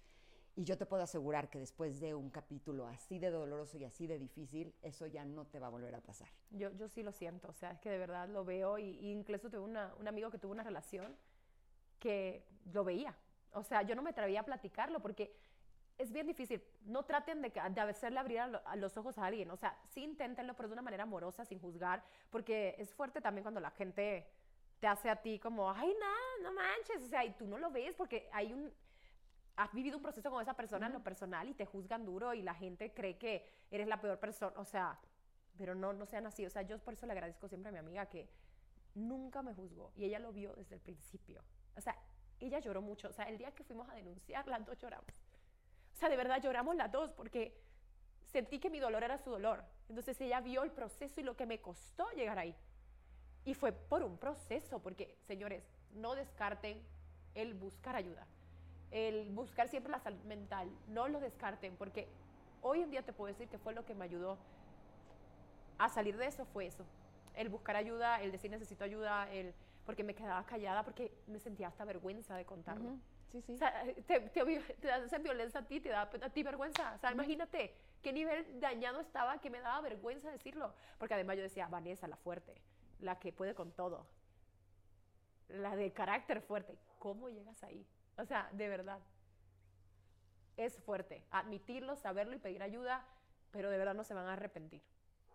Y yo te puedo asegurar que después de un capítulo así de doloroso y así de difícil, eso ya no te va a volver a pasar. Yo, yo sí lo siento, o sea, es que de verdad lo veo y, y incluso tuve una- un amigo que tuvo una relación que lo veía. O sea, yo no me atrevía a platicarlo porque es bien difícil. No traten de, de hacerle abrir a, lo- a los ojos a alguien. O sea, sí inténtenlo, pero de una manera amorosa, sin juzgar, porque es fuerte también cuando la gente te hace a ti como, ay, no, no manches. O sea, y tú no lo ves porque hay un, has vivido un proceso con esa persona en lo personal y te juzgan duro y la gente cree que eres la peor persona, o sea, pero no, no sean así. O sea, yo por eso le agradezco siempre a mi amiga que nunca me juzgó y ella lo vio desde el principio. O sea, ella lloró mucho. O sea, el día que fuimos a denunciar, las dos lloramos. O sea, de verdad lloramos las dos porque sentí que mi dolor era su dolor. Entonces ella vio el proceso y lo que me costó llegar ahí. Y fue por un proceso, porque, señores, no descarten el buscar ayuda, el buscar siempre la salud mental, no lo descarten, porque hoy en día te puedo decir que fue lo que me ayudó a salir de eso, fue eso. El buscar ayuda, el decir necesito ayuda, el, porque me quedaba callada, porque me sentía hasta vergüenza de contarlo. Sí, sí. O sea, te, te, te hacen violencia a ti, te da a ti vergüenza. O sea, imagínate qué nivel dañado estaba que me daba vergüenza decirlo. Porque además yo decía, Vanessa, la fuerte, la que puede con todo, la de carácter fuerte. ¿Cómo llegas ahí? O sea, de verdad. Es fuerte. Admitirlo, saberlo y pedir ayuda, pero de verdad no se van a arrepentir.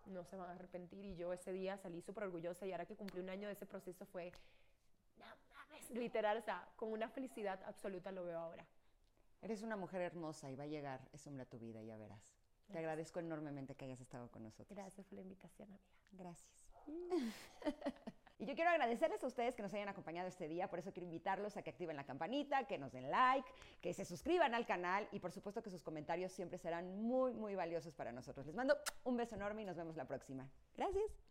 No se van a arrepentir. Y yo ese día salí súper orgullosa y ahora que cumplí un año de ese proceso fue, literal, o sea, con una felicidad absoluta lo veo ahora. Eres una mujer hermosa y va a llegar ese hombre a tu vida, ya verás. Te agradezco enormemente que hayas estado con nosotros. Gracias por la invitación, amiga. Gracias. y yo quiero agradecerles a ustedes que nos hayan acompañado este día, por eso quiero invitarlos a que activen la campanita, que nos den like, que se suscriban al canal y por supuesto que sus comentarios siempre serán muy, muy valiosos para nosotros. Les mando un beso enorme y nos vemos la próxima. Gracias.